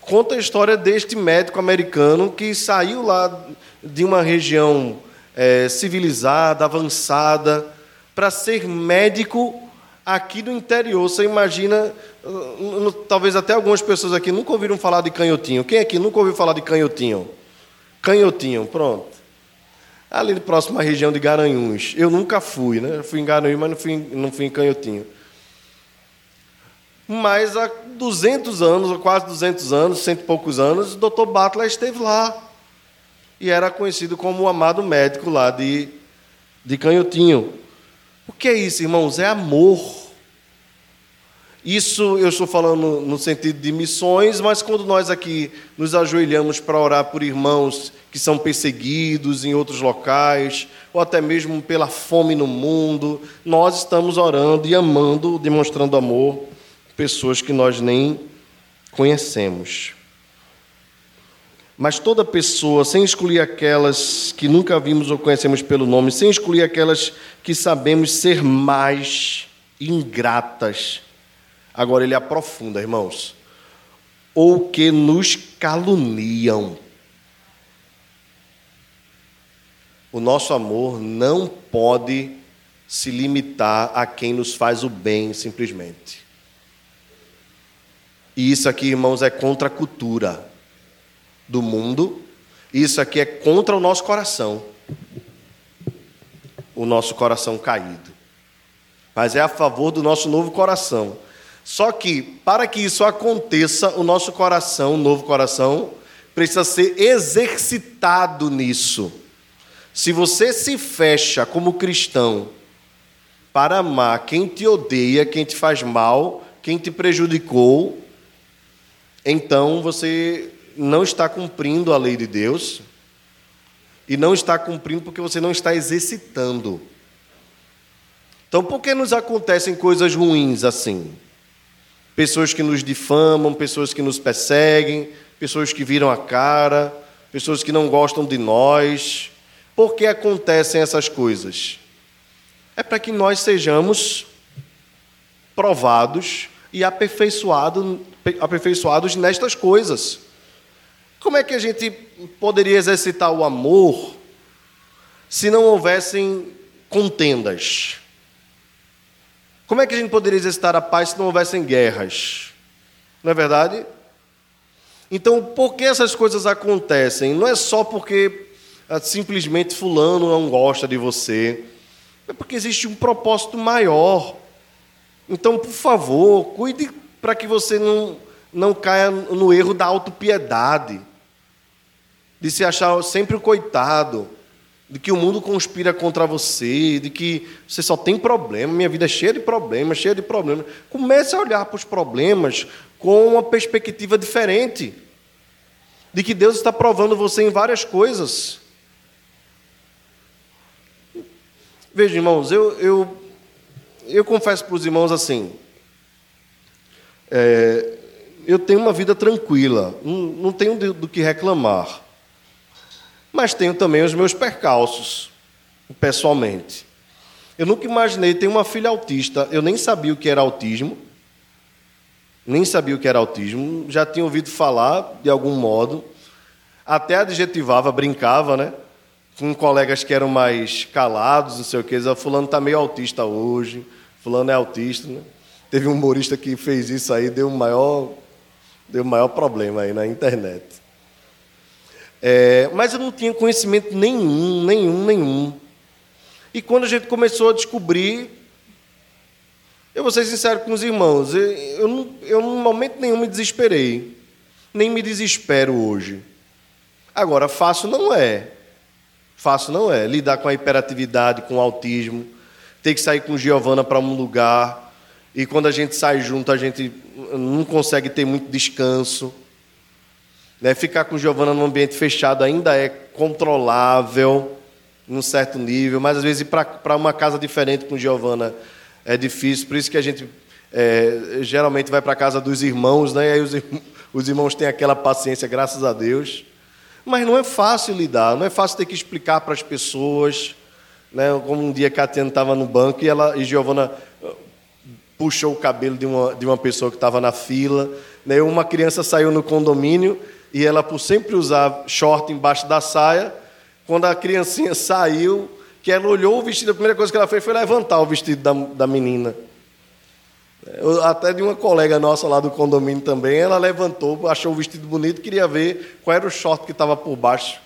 conta a história deste médico americano que saiu lá de uma região é, civilizada, avançada, para ser médico aqui no interior. Você imagina, uh, talvez até algumas pessoas aqui nunca ouviram falar de canhotinho. Quem aqui nunca ouviu falar de canhotinho? Canhotinho, pronto ali próximo à região de Garanhuns. Eu nunca fui, né? Fui em Garanhuns, mas não fui, não fui em Canhotinho. Mas há 200 anos, ou quase 200 anos, cento e poucos anos, o doutor Butler esteve lá. E era conhecido como o amado médico lá de, de Canhotinho. O que é isso, irmãos? É amor. Isso eu estou falando no sentido de missões, mas quando nós aqui nos ajoelhamos para orar por irmãos que são perseguidos em outros locais, ou até mesmo pela fome no mundo, nós estamos orando e amando, demonstrando amor, pessoas que nós nem conhecemos. Mas toda pessoa, sem excluir aquelas que nunca vimos ou conhecemos pelo nome, sem excluir aquelas que sabemos ser mais ingratas. Agora ele aprofunda, irmãos. Ou que nos caluniam. O nosso amor não pode se limitar a quem nos faz o bem, simplesmente. E isso aqui, irmãos, é contra a cultura do mundo. Isso aqui é contra o nosso coração. O nosso coração caído. Mas é a favor do nosso novo coração. Só que, para que isso aconteça, o nosso coração, o novo coração, precisa ser exercitado nisso. Se você se fecha como cristão para amar quem te odeia, quem te faz mal, quem te prejudicou, então você não está cumprindo a lei de Deus e não está cumprindo porque você não está exercitando. Então, por que nos acontecem coisas ruins assim? Pessoas que nos difamam, pessoas que nos perseguem, pessoas que viram a cara, pessoas que não gostam de nós. Por que acontecem essas coisas? É para que nós sejamos provados e aperfeiçoados, aperfeiçoados nestas coisas. Como é que a gente poderia exercitar o amor se não houvessem contendas? Como é que a gente poderia exercitar a paz se não houvessem guerras? Não é verdade? Então, por que essas coisas acontecem? Não é só porque ah, simplesmente fulano não gosta de você. É porque existe um propósito maior. Então, por favor, cuide para que você não, não caia no erro da autopiedade de se achar sempre o coitado, de que o mundo conspira contra você, de que você só tem problema, minha vida é cheia de problemas, cheia de problemas. Comece a olhar para os problemas com uma perspectiva diferente, de que Deus está provando você em várias coisas. Veja, irmãos, eu, eu, eu confesso para os irmãos assim, é, eu tenho uma vida tranquila, não, não tenho do, do que reclamar mas tenho também os meus percalços, pessoalmente. Eu nunca imaginei ter uma filha autista, eu nem sabia o que era autismo, nem sabia o que era autismo, já tinha ouvido falar de algum modo, até adjetivava, brincava, né? Com colegas que eram mais calados, não sei o que, dizia, fulano está meio autista hoje, fulano é autista, né? Teve um humorista que fez isso aí, deu um maior, deu um maior problema aí na internet. É, mas eu não tinha conhecimento nenhum, nenhum, nenhum. E quando a gente começou a descobrir, eu vou ser sincero com os irmãos, eu, eu, eu em momento nenhum me desesperei, nem me desespero hoje. Agora, fácil não é. Fácil não é. Lidar com a hiperatividade, com o autismo, ter que sair com Giovana para um lugar, e quando a gente sai junto, a gente não consegue ter muito descanso. Né? Ficar com Giovana num ambiente fechado ainda é controlável, num certo nível, mas às vezes ir para uma casa diferente com Giovana é difícil, por isso que a gente é, geralmente vai para a casa dos irmãos, né? e aí os, os irmãos têm aquela paciência, graças a Deus. Mas não é fácil lidar, não é fácil ter que explicar para as pessoas. Né? Como um dia a Tiana estava no banco e, ela, e Giovana uh, puxou o cabelo de uma, de uma pessoa que estava na fila. Né? Uma criança saiu no condomínio e ela, por sempre usar short embaixo da saia, quando a criancinha saiu, que ela olhou o vestido, a primeira coisa que ela fez foi levantar o vestido da, da menina. Eu, até de uma colega nossa lá do condomínio também, ela levantou, achou o vestido bonito, queria ver qual era o short que estava por baixo.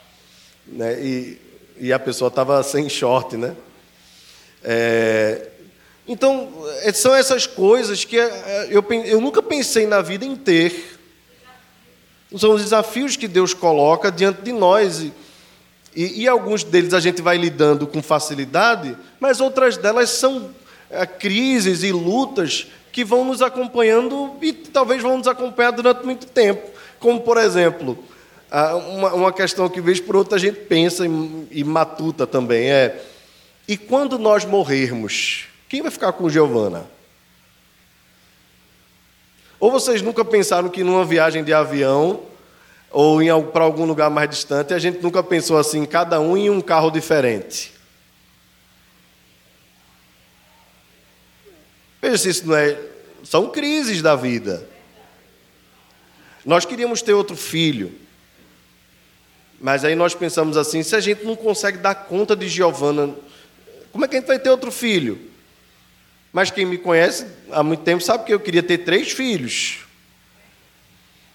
Né? E, e a pessoa estava sem short, né? É, então, são essas coisas que é, eu, eu nunca pensei na vida em ter. São os desafios que Deus coloca diante de nós. E, e, e alguns deles a gente vai lidando com facilidade, mas outras delas são é, crises e lutas que vão nos acompanhando e talvez vão nos acompanhar durante muito tempo. Como, por exemplo, uma questão que, vez por outra, a gente pensa e matuta também é: e quando nós morrermos, quem vai ficar com Giovana? Ou vocês nunca pensaram que numa viagem de avião ou para algum lugar mais distante, a gente nunca pensou assim, cada um em um carro diferente? Veja se isso não é. São crises da vida. Nós queríamos ter outro filho. Mas aí nós pensamos assim: se a gente não consegue dar conta de Giovana, como é que a gente vai ter outro filho? Mas quem me conhece há muito tempo sabe que eu queria ter três filhos.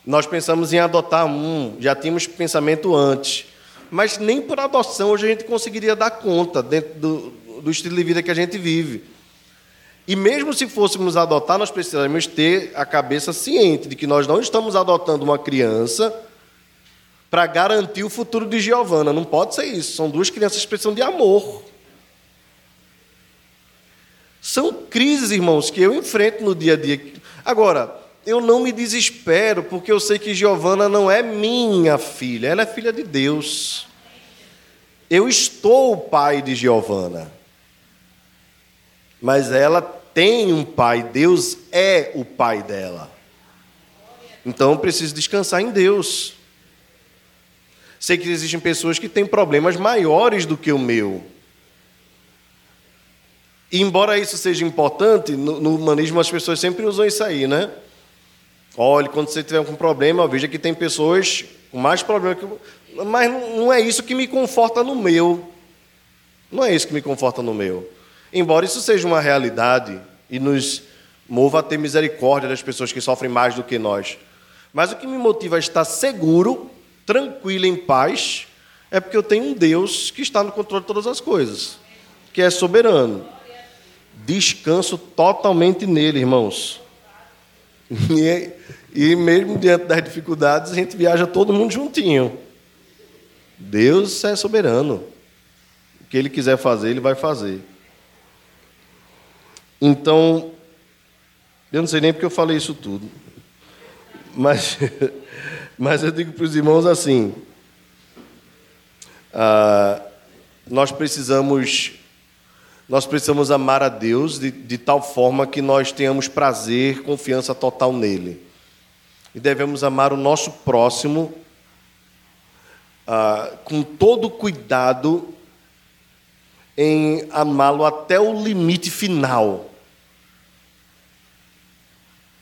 Nós pensamos em adotar um, já tínhamos pensamento antes. Mas nem por adoção hoje a gente conseguiria dar conta dentro do, do estilo de vida que a gente vive. E mesmo se fôssemos adotar, nós precisaríamos ter a cabeça ciente de que nós não estamos adotando uma criança para garantir o futuro de Giovana. Não pode ser isso. São duas crianças que precisam de amor. São crises, irmãos, que eu enfrento no dia a dia. Agora, eu não me desespero, porque eu sei que Giovana não é minha filha, ela é filha de Deus. Eu estou o pai de Giovana. Mas ela tem um pai, Deus é o pai dela. Então eu preciso descansar em Deus. Sei que existem pessoas que têm problemas maiores do que o meu. E embora isso seja importante, no, no, humanismo as pessoas sempre usam isso aí, né? Olhe, quando você tiver um problema, veja que tem pessoas com mais problemas que. Mas não é isso que me conforta no meu. Não é isso que me conforta no meu. Embora isso seja uma realidade e nos mova a ter misericórdia das pessoas que sofrem mais do que nós. Mas o que me motiva a estar seguro, tranquilo, em paz, é porque eu tenho um Deus que está no controle de todas as coisas, que é soberano. Descanso totalmente nele, irmãos. E, e mesmo diante das dificuldades, a gente viaja todo mundo juntinho. Deus é soberano. O que ele quiser fazer, ele vai fazer. Então, eu não sei nem porque eu falei isso tudo, mas, mas eu digo para os irmãos assim: ah, nós precisamos nós precisamos amar a Deus de, de tal forma que nós tenhamos prazer, confiança total nele. E devemos amar o nosso próximo ah, com todo cuidado em amá-lo até o limite final.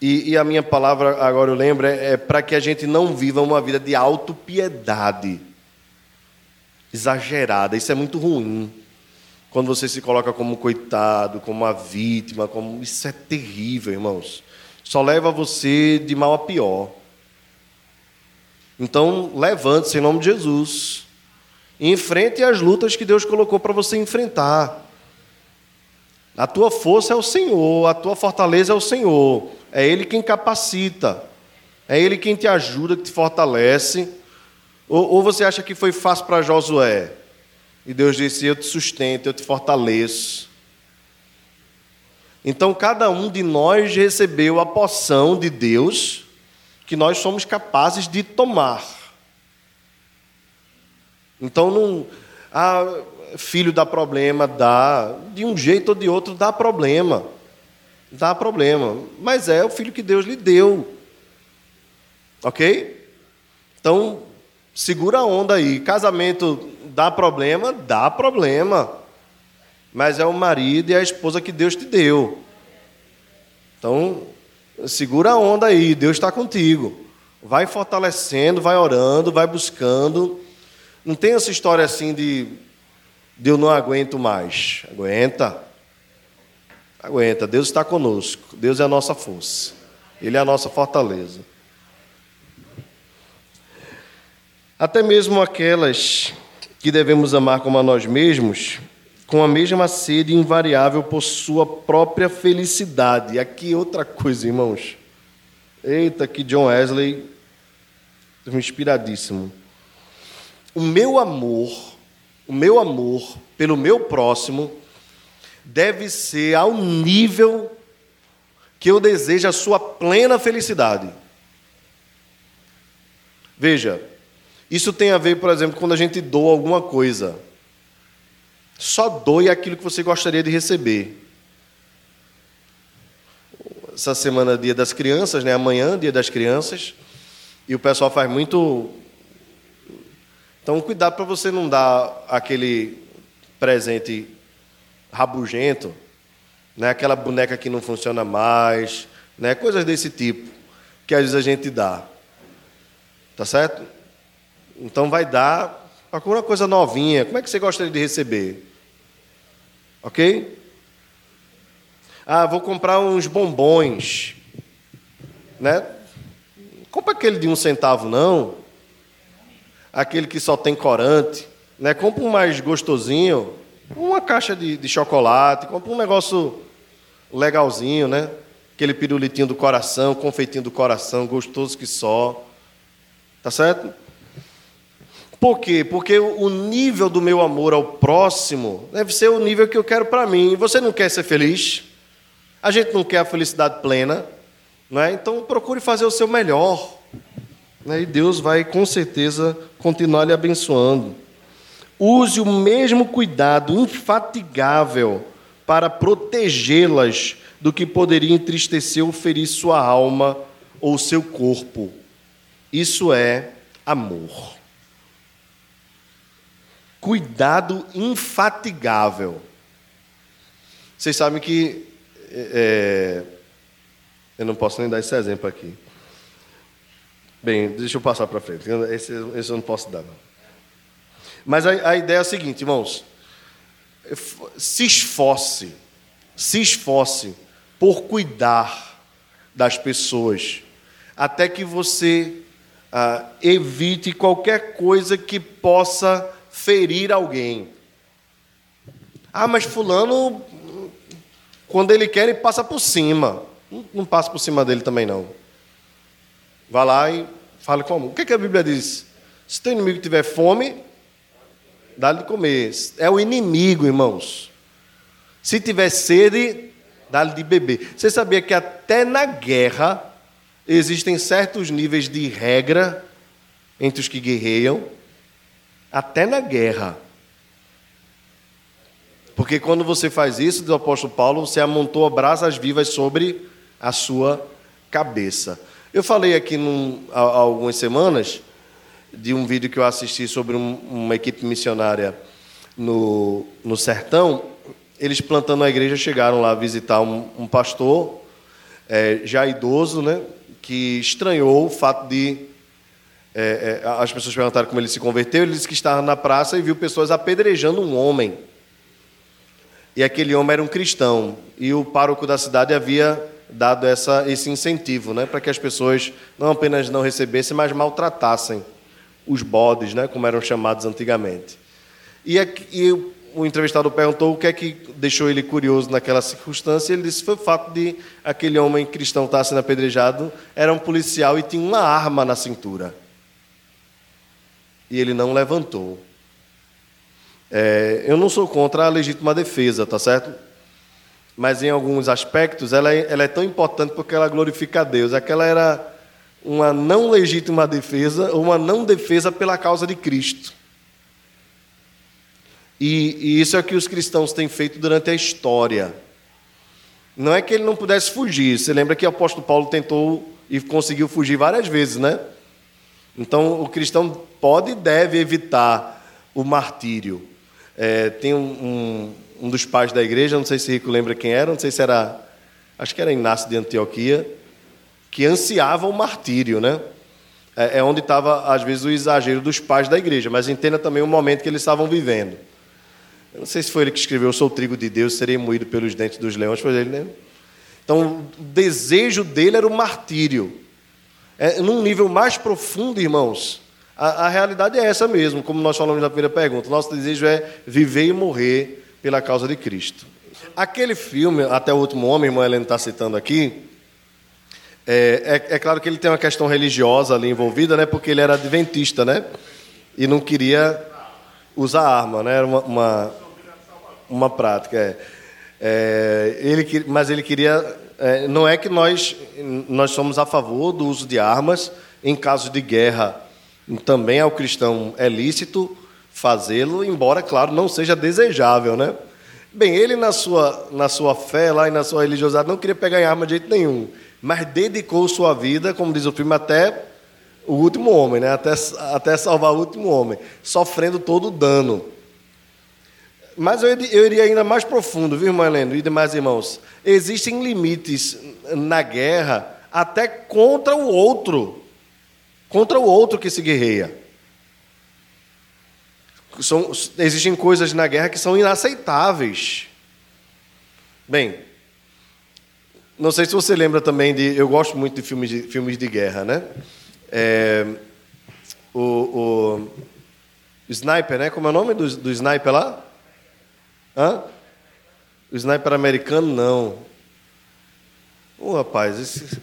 E, e, a minha palavra, agora eu lembro, é, é para que a gente não viva uma vida de autopiedade exagerada. Isso é muito ruim. Quando você se coloca como coitado, como uma vítima, como isso é terrível, irmãos. Só leva você de mal a pior. Então, levante-se em nome de Jesus. E enfrente as lutas que Deus colocou para você enfrentar. A tua força é o Senhor, a tua fortaleza é o Senhor. É Ele quem capacita. É Ele quem te ajuda, que te fortalece. Ou, ou você acha que foi fácil para Josué? E Deus disse: Eu te sustento, eu te fortaleço. Então, cada um de nós recebeu a poção de Deus que nós somos capazes de tomar. Então, não. Ah, filho dá problema, dá. De um jeito ou de outro dá problema. Dá problema. Mas é o filho que Deus lhe deu. Ok? Então, segura a onda aí. Casamento dá problema? Dá problema. Mas é o marido e a esposa que Deus te deu. Então, segura a onda aí. Deus está contigo. Vai fortalecendo, vai orando, vai buscando. Não tem essa história assim de, de eu não aguento mais. Aguenta. Aguenta. Deus está conosco. Deus é a nossa força. Ele é a nossa fortaleza. Até mesmo aquelas que devemos amar como a nós mesmos, com a mesma sede invariável por sua própria felicidade. Aqui outra coisa, irmãos. Eita, que John Wesley, inspiradíssimo. O meu amor, o meu amor pelo meu próximo deve ser ao nível que eu desejo a sua plena felicidade. Veja, isso tem a ver, por exemplo, quando a gente doa alguma coisa. Só doe aquilo que você gostaria de receber. Essa semana é dia das crianças, né? Amanhã, dia das crianças. E o pessoal faz muito. Então, cuidado para você não dar aquele presente rabugento, né? aquela boneca que não funciona mais, né? coisas desse tipo, que às vezes a gente dá. Tá certo? Então vai dar procura uma coisa novinha. Como é que você gostaria de receber? Ok? Ah, vou comprar uns bombons. Né? Compra aquele de um centavo, não. Aquele que só tem corante. Né? Compra um mais gostosinho. Uma caixa de, de chocolate. Compra um negócio legalzinho, né? Aquele pirulitinho do coração, confeitinho do coração, gostoso que só. Tá certo? Por quê? Porque o nível do meu amor ao próximo deve ser o nível que eu quero para mim. Você não quer ser feliz? A gente não quer a felicidade plena, não é? Então procure fazer o seu melhor. Né? E Deus vai com certeza continuar lhe abençoando. Use o mesmo cuidado infatigável para protegê-las do que poderia entristecer ou ferir sua alma ou seu corpo. Isso é amor cuidado infatigável. Vocês sabem que. É, eu não posso nem dar esse exemplo aqui. Bem, deixa eu passar para frente. Esse, esse, eu não posso dar. Não. Mas a, a ideia é a seguinte, irmãos. Se esforce, se esforce por cuidar das pessoas, até que você ah, evite qualquer coisa que possa ferir alguém. Ah, mas Fulano, quando ele quer, ele passa por cima. Não, passa por cima dele também, não. Vá lá e fale como. O que, que a Bíblia diz? Se teu inimigo tiver fome, dá-lhe de comer. É o inimigo, irmãos. Se tiver sede, dá-lhe de beber. Você sabia que até na guerra existem certos níveis de regra entre os que guerreiam? Até na guerra. Porque quando você faz isso, diz o apóstolo Paulo, você amontou brasas vivas sobre a sua cabeça. Eu falei aqui num, há, algumas semanas de um vídeo que eu assisti sobre um, uma equipe missionária no, no sertão. Eles plantando a igreja chegaram lá visitar um, um pastor é, já idoso, né, que estranhou o fato de é, é, as pessoas perguntaram como ele se converteu. Ele disse que estava na praça e viu pessoas apedrejando um homem. E aquele homem era um cristão. E o pároco da cidade havia dado essa, esse incentivo né, para que as pessoas não apenas não recebessem, mas maltratassem os bodes, né, como eram chamados antigamente. E, e o entrevistado perguntou o que é que deixou ele curioso naquela circunstância. Ele disse que foi o fato de aquele homem cristão estar sendo apedrejado, era um policial e tinha uma arma na cintura e ele não levantou. É, eu não sou contra a legítima defesa, tá certo? Mas em alguns aspectos ela é, ela é tão importante porque ela glorifica a Deus. Aquela era uma não legítima defesa uma não defesa pela causa de Cristo. E, e, isso é o que os cristãos têm feito durante a história. Não é que ele não pudesse fugir. Você lembra que o apóstolo Paulo tentou e conseguiu fugir várias vezes, né? Então, o cristão pode e deve evitar o martírio. É, tem um, um, um, dos pais da igreja, não sei se Rico lembra quem era, não sei se era, acho que era Inácio de Antioquia, que ansiava o martírio, né? É, é onde estava, às vezes, o exagero dos pais da igreja, mas entenda também o momento que eles estavam vivendo. Eu não sei se foi ele que escreveu: Eu sou o trigo de Deus, serei moído pelos dentes dos leões. Foi ele, né? Então, o desejo dele era o martírio. É, num nível mais profundo, irmãos, a, a, realidade é essa mesmo, como nós falamos na primeira pergunta. Nosso desejo é viver e morrer pela causa de Cristo. Aquele filme, Até o Último Homem, irmã Helena está citando aqui, é, é, é, claro que ele tem uma questão religiosa ali envolvida, né, porque ele era adventista, né, e não queria usar arma, né, era uma, uma, uma prática. É. É, ele, mas ele queria É, não é que nós, nós somos a favor do uso de armas em casos de guerra. Também ao cristão é lícito fazê-lo, embora, claro, não seja desejável, né? Bem, ele na sua, na sua fé lá e na sua religiosidade não queria pegar em arma de jeito nenhum, mas dedicou sua vida, como diz o filme, até o último homem, né? até, até salvar o último homem, sofrendo todo o dano. Mas eu, eu iria ainda mais profundo, viu, irmã Helena e demais irmãos? Existem limites na guerra até contra o outro, contra o outro que se guerreia. São, existem coisas na guerra que são inaceitáveis. Bem, não sei se você lembra também de. Eu gosto muito de filmes de, filmes de guerra, né? É, o, o, Sniper, né? Como é o nome do, do sniper lá? Hã? O sniper americano, não. Ô, oh, rapaz, esse...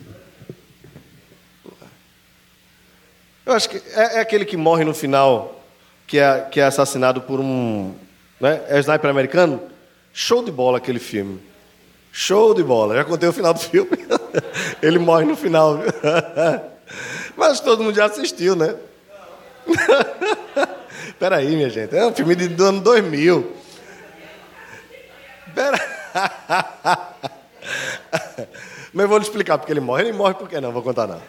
Eu acho que é, é, aquele que morre no final, que é, que é assassinado por um. Né? É o sniper americano? Show de bola aquele filme. Show de bola. Já contei o final do filme. Ele morre no final. Mas todo mundo já assistiu, né? Espera aí, minha gente. É um filme do ano 2000. Espera. Mas eu vou lhe explicar porque ele morre. Ele morre por quê? Não, vou contar não.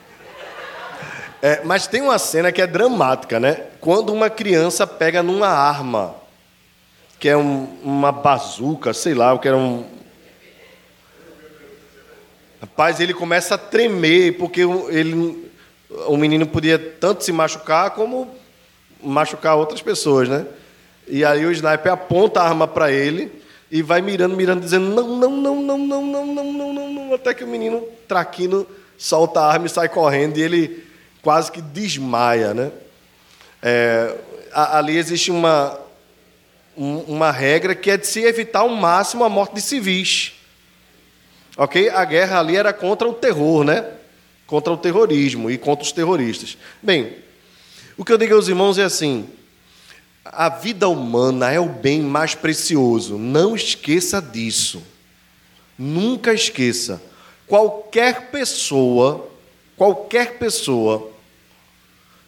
É, mas tem uma cena que é dramática, né? Quando uma criança pega numa arma, que é um, uma bazuca, sei lá, o que era um, Rapaz, ele começa a tremer, porque ele, o menino podia tanto se machucar como machucar outras pessoas, né? E aí o sniper aponta a arma para ele e vai mirando, mirando, dizendo não, não, não, não, não, não, não, não, não, não, até que o menino traquino solta a arma e sai correndo e ele quase que desmaia, né? É, ali existe uma, uma regra que é de se evitar ao máximo a morte de civis. Ok? A guerra ali era contra o terror, né? Contra o terrorismo e contra os terroristas. Bem, o que eu digo aos irmãos é assim: a vida humana é o bem mais precioso. Não esqueça disso. Nunca esqueça. Qualquer pessoa, qualquer pessoa,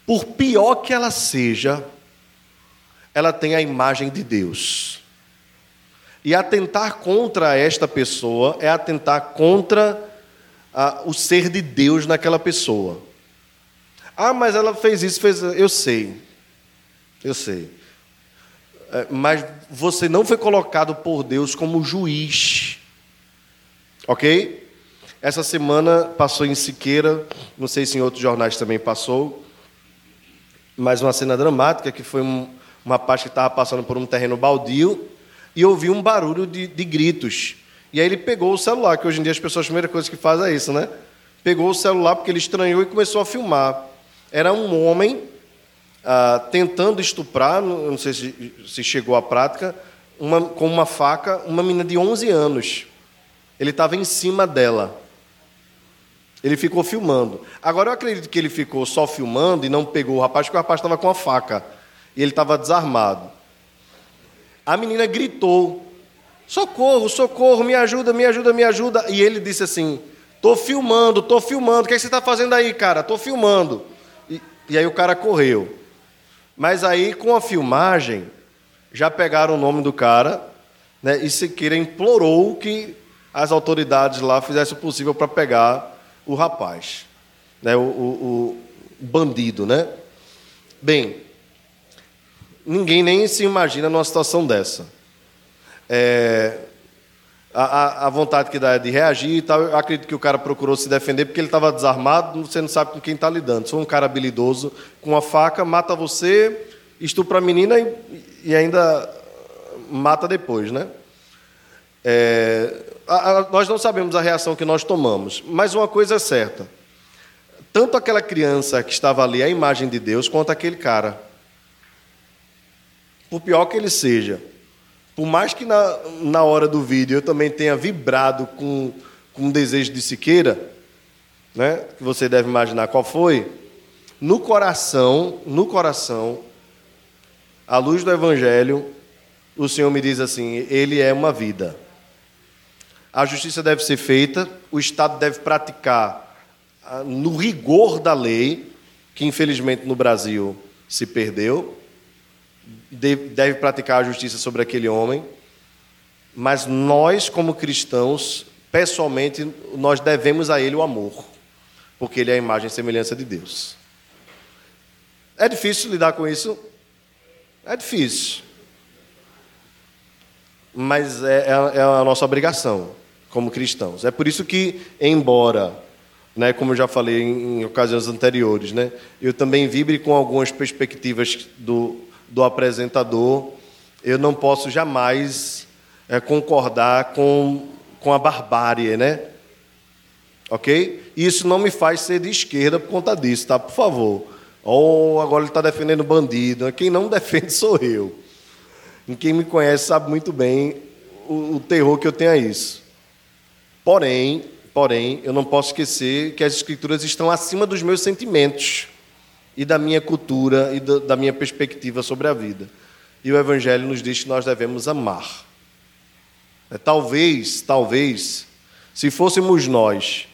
por pior que ela seja, ela tem a imagem de Deus. E atentar contra esta pessoa é atentar contra ah, o ser de Deus naquela pessoa. Ah, mas ela fez isso, fez. Eu sei. Eu sei. É, mas você não foi colocado por Deus como juiz. Ok? Essa semana passou em Siqueira, não sei se em outros jornais também passou, mas uma cena dramática que foi um, uma parte que estava passando por um terreno baldio e ouviu um barulho de, de, gritos. E aí ele pegou o celular, que hoje em dia as pessoas, a primeira coisa que fazem é isso, né? Pegou o celular porque ele estranhou e começou a filmar. Era um homem ah, tentando estuprar, não sei se, se chegou à prática, uma, com uma faca, uma menina de 11 anos. Ele estava em cima dela. Ele ficou filmando. Agora eu acredito que ele ficou só filmando e não pegou o rapaz, porque o rapaz estava com a faca. E ele estava desarmado. A menina gritou: Socorro, socorro, me ajuda, me ajuda, me ajuda. E ele disse assim: Estou filmando, estou filmando. O que, é que você está fazendo aí, cara? Estou filmando. E, e aí o cara correu. Mas aí, com a filmagem, já pegaram o nome do cara, né, e Siqueira implorou que as autoridades lá fizessem o possível para pegar o rapaz, né, o, o, o bandido, né? Bem, ninguém nem se imagina numa situação dessa. É, a, a, vontade que dá é de reagir e tal. Eu acredito que o cara procurou se defender porque ele estava desarmado, você não sabe com quem está lidando. Se um cara habilidoso com uma faca, mata você, estupra a menina e, e ainda mata depois, né? É, a, a, nós não sabemos a reação que nós tomamos, mas uma coisa é certa: tanto aquela criança que estava ali, a imagem de Deus, quanto aquele cara por pior que ele seja, por mais que na, na hora do vídeo eu também tenha vibrado com, com um desejo de Siqueira, né, que você deve imaginar qual foi, no coração, no coração, à luz do Evangelho, o Senhor me diz assim: Ele é uma vida. a justiça deve ser feita, o Estado deve praticar ah, no rigor da lei, que infelizmente no Brasil se perdeu, deve praticar a justiça sobre aquele homem, mas nós, como cristãos, pessoalmente, nós devemos a ele o amor, porque ele é a imagem e semelhança de Deus. É difícil lidar com isso? É difícil. Mas é, é, é a nossa obrigação como cristãos. É por isso que, embora, né, como eu já falei em, ocasiões anteriores, né, eu também vibre com algumas perspectivas do, do apresentador, eu não posso jamais é, concordar com, com a barbárie, né? Ok? Isso não me faz ser de esquerda por conta disso, tá? Por favor. Ou oh, agora ele está defendendo bandido. Quem não defende sou eu. E quem me conhece sabe muito bem o, o terror que eu tenho a isso. Porém, porém, eu não posso esquecer que as escrituras estão acima dos meus sentimentos e da minha cultura e da, minha perspectiva sobre a vida. E o Evangelho nos diz que nós devemos amar. É, talvez, talvez, se fôssemos nós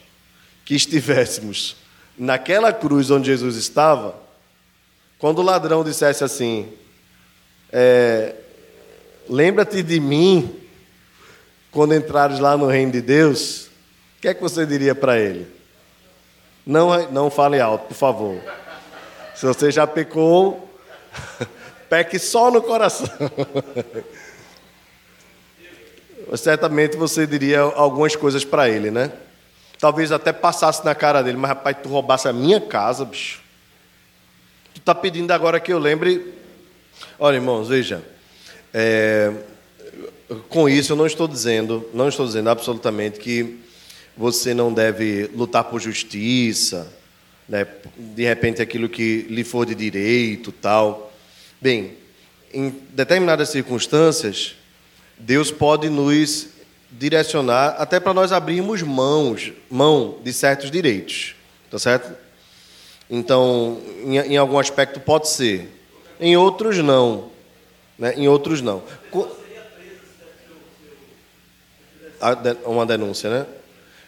que estivéssemos naquela cruz onde Jesus estava, quando o ladrão dissesse assim: é, Lembra-te de mim quando entrares lá no reino de Deus, o que é que você diria para ele? Não, não fale alto, por favor. Se você já pecou, peque só no coração. Certamente você diria algumas coisas para ele, né? Talvez até passasse na cara dele, mas rapaz, tu roubasse a minha casa, bicho. Tu está pedindo agora que eu lembre. Olha, irmãos, veja. É... Com isso, eu não estou dizendo, não estou dizendo absolutamente que você não deve lutar por justiça, né? de repente aquilo que lhe for de direito, tal. Bem, em determinadas circunstâncias, Deus pode nos direcionar até para nós abrirmos mãos, mão de certos direitos, tá certo? Então, em, em algum aspecto pode ser, em outros não, né? Em outros não. Uma denúncia, né?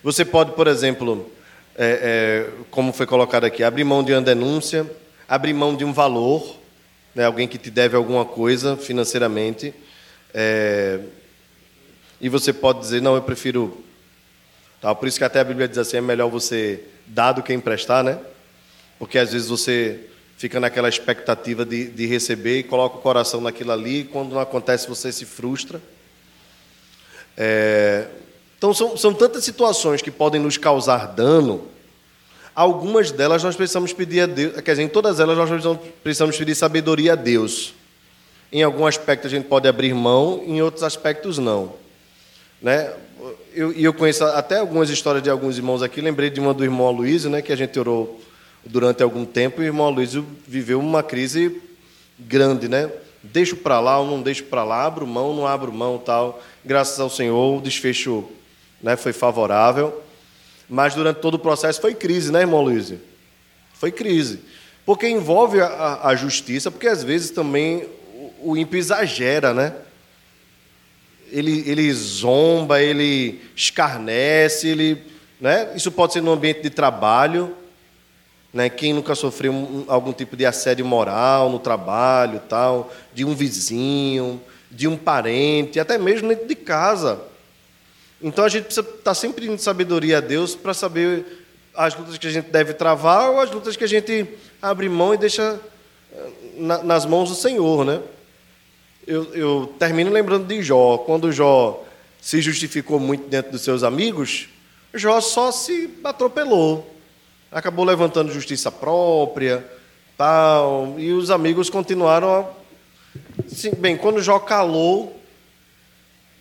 Você pode, por exemplo, é, é, como foi colocado aqui, abrir mão de uma denúncia, abrir mão de um valor, né? alguém que te deve alguma coisa financeiramente. É, e você pode dizer, não, eu prefiro. Tá? Por isso que até a Bíblia diz assim: é melhor você dar do que emprestar, né? Porque às vezes você fica naquela expectativa de, de receber e coloca o coração naquilo ali, e quando não acontece você se frustra. É, então são, são tantas situações que podem nos causar dano. Algumas delas nós precisamos pedir a Deus, quer dizer, em todas elas nós precisamos pedir sabedoria a Deus. Em algum aspecto a gente pode abrir mão, em outros aspectos não. Né? Eu, e eu conheço até algumas histórias de alguns irmãos aqui. Lembrei de uma do irmão Aloysio, né, que a gente orou durante algum tempo. E o irmão Aloysio viveu uma crise grande, né? Deixo para lá ou não deixo para lá, abro mão, não abro mão, tal. Graças ao Senhor, o desfecho né, foi favorável. Mas durante todo o processo foi crise, né, irmão Luiz? Foi crise. Porque envolve a, a justiça, porque às vezes também o, o ímpio exagera, né? ele, ele zomba, ele escarnece, ele, né? isso pode ser no ambiente de trabalho. Né? Quem nunca sofreu um, algum tipo de assédio moral no trabalho, tal, de um vizinho, de um parente, até mesmo dentro de casa. Então a gente precisa estar sempre pedindo sabedoria a Deus para saber as lutas que a gente deve travar ou as lutas que a gente abre mão e deixa eh, na, nas mãos do Senhor, né? eu, eu termino lembrando de Jó. Quando Jó se justificou muito dentro dos seus amigos, Jó só se atropelou. Acabou levantando justiça própria, tal, e os amigos continuaram a... Sim, bem, quando Jó calou,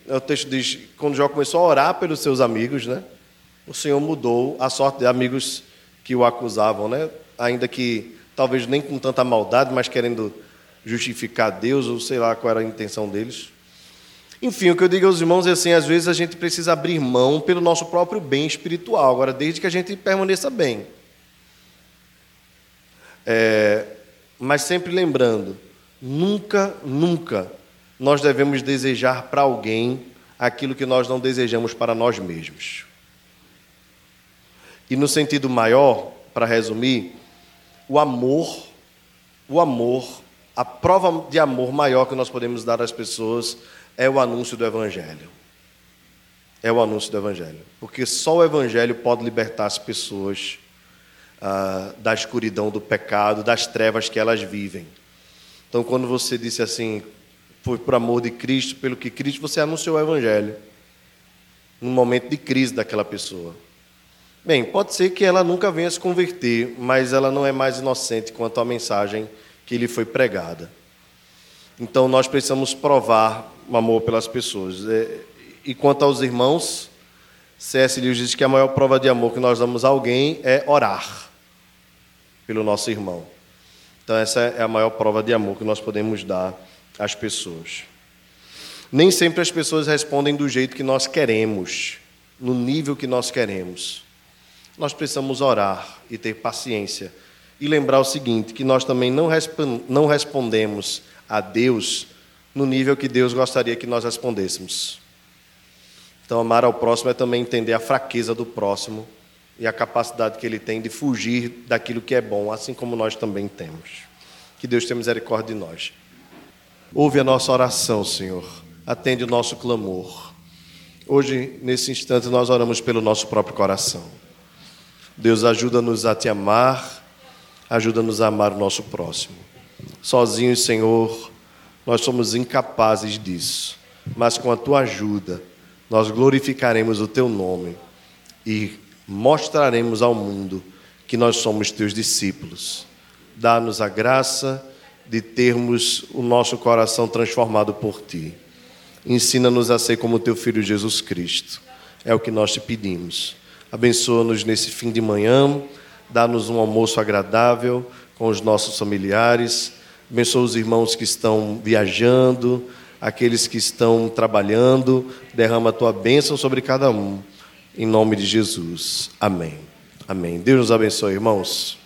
o texto diz, quando Jó começou a orar pelos seus amigos, né? O Senhor mudou a sorte de amigos que o acusavam, né? Ainda que talvez nem com tanta maldade, mas querendo justificar Deus, ou sei lá qual era a intenção deles. Enfim, o que eu digo aos irmãos é assim: às vezes a gente precisa abrir mão pelo nosso próprio bem espiritual, agora, desde que a gente permaneça bem. É, mas sempre lembrando, nunca, nunca nós devemos desejar para alguém aquilo que nós não desejamos para nós mesmos. E no sentido maior, para resumir, o amor, o amor, a prova de amor maior que nós podemos dar às pessoas é o anúncio do Evangelho. É o anúncio do Evangelho. Porque só o Evangelho pode libertar as pessoas ah, da escuridão do pecado, das trevas que elas vivem. Então, quando você disse assim, foi por amor de Cristo, pelo que Cristo, você anunciou o Evangelho. Num momento de crise daquela pessoa. Bem, pode ser que ela nunca venha se converter, mas ela não é mais inocente quanto à mensagem que lhe foi pregada. Então nós precisamos provar o amor pelas pessoas. É, e quanto aos irmãos, C.S. Lewis diz que a maior prova de amor que nós damos a alguém é orar pelo nosso irmão. Então essa é a maior prova de amor que nós podemos dar às pessoas. Nem sempre as pessoas respondem do jeito que nós queremos, no nível que nós queremos nós precisamos orar e ter paciência. E lembrar o seguinte: que nós também não, não respondemos a Deus no nível que Deus gostaria que nós respondêssemos. Então, amar ao próximo é também entender a fraqueza do próximo e a capacidade que ele tem de fugir daquilo que é bom, assim como nós também temos. Que Deus tenha misericórdia de nós. Ouve a nossa oração, Senhor. Atende o nosso clamor. Hoje, nesse instante, nós oramos pelo nosso próprio coração. Deus ajuda-nos a te amar, ajuda-nos a amar o nosso próximo. Sozinhos, Senhor, nós somos incapazes disso, mas com a tua ajuda, nós glorificaremos o teu nome e mostraremos ao mundo que nós somos teus discípulos. Dá-nos a graça de termos o nosso coração transformado por ti. Ensina-nos a ser como teu filho Jesus Cristo. É o que nós te pedimos Abençoa-nos nesse fim de manhã, dá-nos um almoço agradável com os nossos familiares. Abençoa os irmãos que estão viajando, aqueles que estão trabalhando. Derrama a tua bênção sobre cada um. Em nome de Jesus. Amém. Amém. Deus nos abençoe, irmãos.